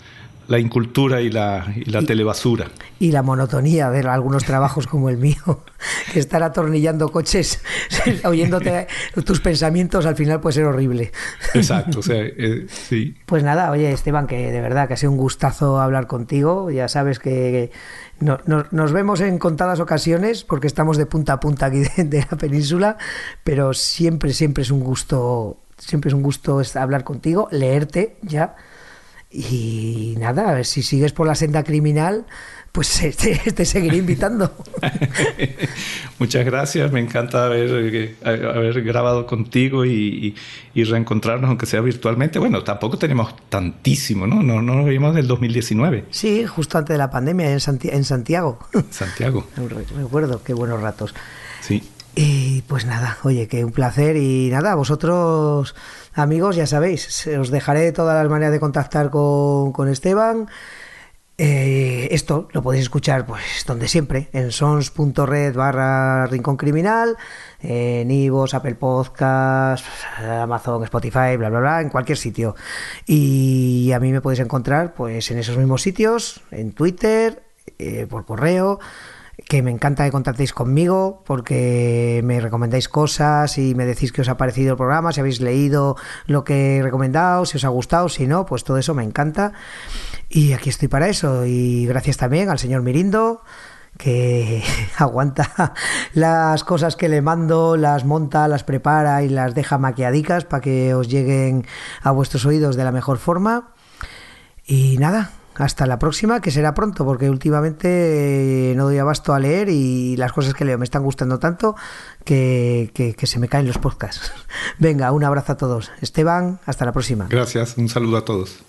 incultura y la, y la telebasura. Y la monotonía de algunos trabajos como el mío, <laughs> que estar atornillando coches, <laughs> oyéndote <laughs> tus pensamientos, al final puede ser horrible. Exacto, o sea, eh, sí. Pues nada, oye Esteban, que de verdad que ha sido un gustazo hablar contigo, ya sabes que nos vemos en contadas ocasiones porque estamos de punta a punta aquí de, de la península, pero siempre, siempre es un gusto, siempre es un gusto hablar contigo, leerte ya y nada, a ver si sigues por la senda criminal, pues <laughs> te, seguiré invitando. <laughs> Muchas gracias, me encanta haber, haber grabado contigo y, reencontrarnos, aunque sea virtualmente. Bueno, tampoco tenemos tantísimo, ¿no? No, no nos vimos del 2019. Sí, justo antes de la pandemia en, Santiago. Santiago. <laughs> Recuerdo, qué buenos ratos. Sí. Y pues nada, oye, que un placer y nada, vosotros amigos ya sabéis, os dejaré todas las maneras de contactar con, Esteban. Eh, esto lo podéis escuchar pues donde siempre, en sons.red barra rincón criminal, en Ivos, Apple Podcast, Amazon, Spotify, bla bla bla, en cualquier sitio. Y a mí me podéis encontrar pues en esos mismos sitios, en Twitter, eh, por correo que me encanta que contactéis conmigo porque me recomendáis cosas y me decís que os ha parecido el programa, si habéis leído lo que he recomendado, si os ha gustado, si no, pues todo eso me encanta. Y aquí estoy para eso. Y gracias también al señor Mirindo que <laughs> aguanta las cosas que le mando, las monta, las prepara y las deja maquiadicas para que os lleguen a vuestros oídos de la mejor forma. Y nada, hasta la próxima, que será pronto, porque últimamente no doy abasto a leer y las cosas que leo me están gustando tanto que, que, se me caen los podcasts. <laughs> Venga, un abrazo a todos. Esteban, hasta la próxima. Gracias, un saludo a todos.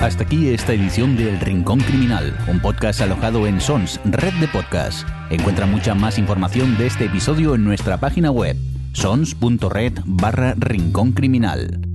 Hasta aquí esta edición de El Rincón Criminal, un podcast alojado en Sons, red de podcast. Encuentra mucha más información de este episodio en nuestra página web, sons.red barra Rincón Criminal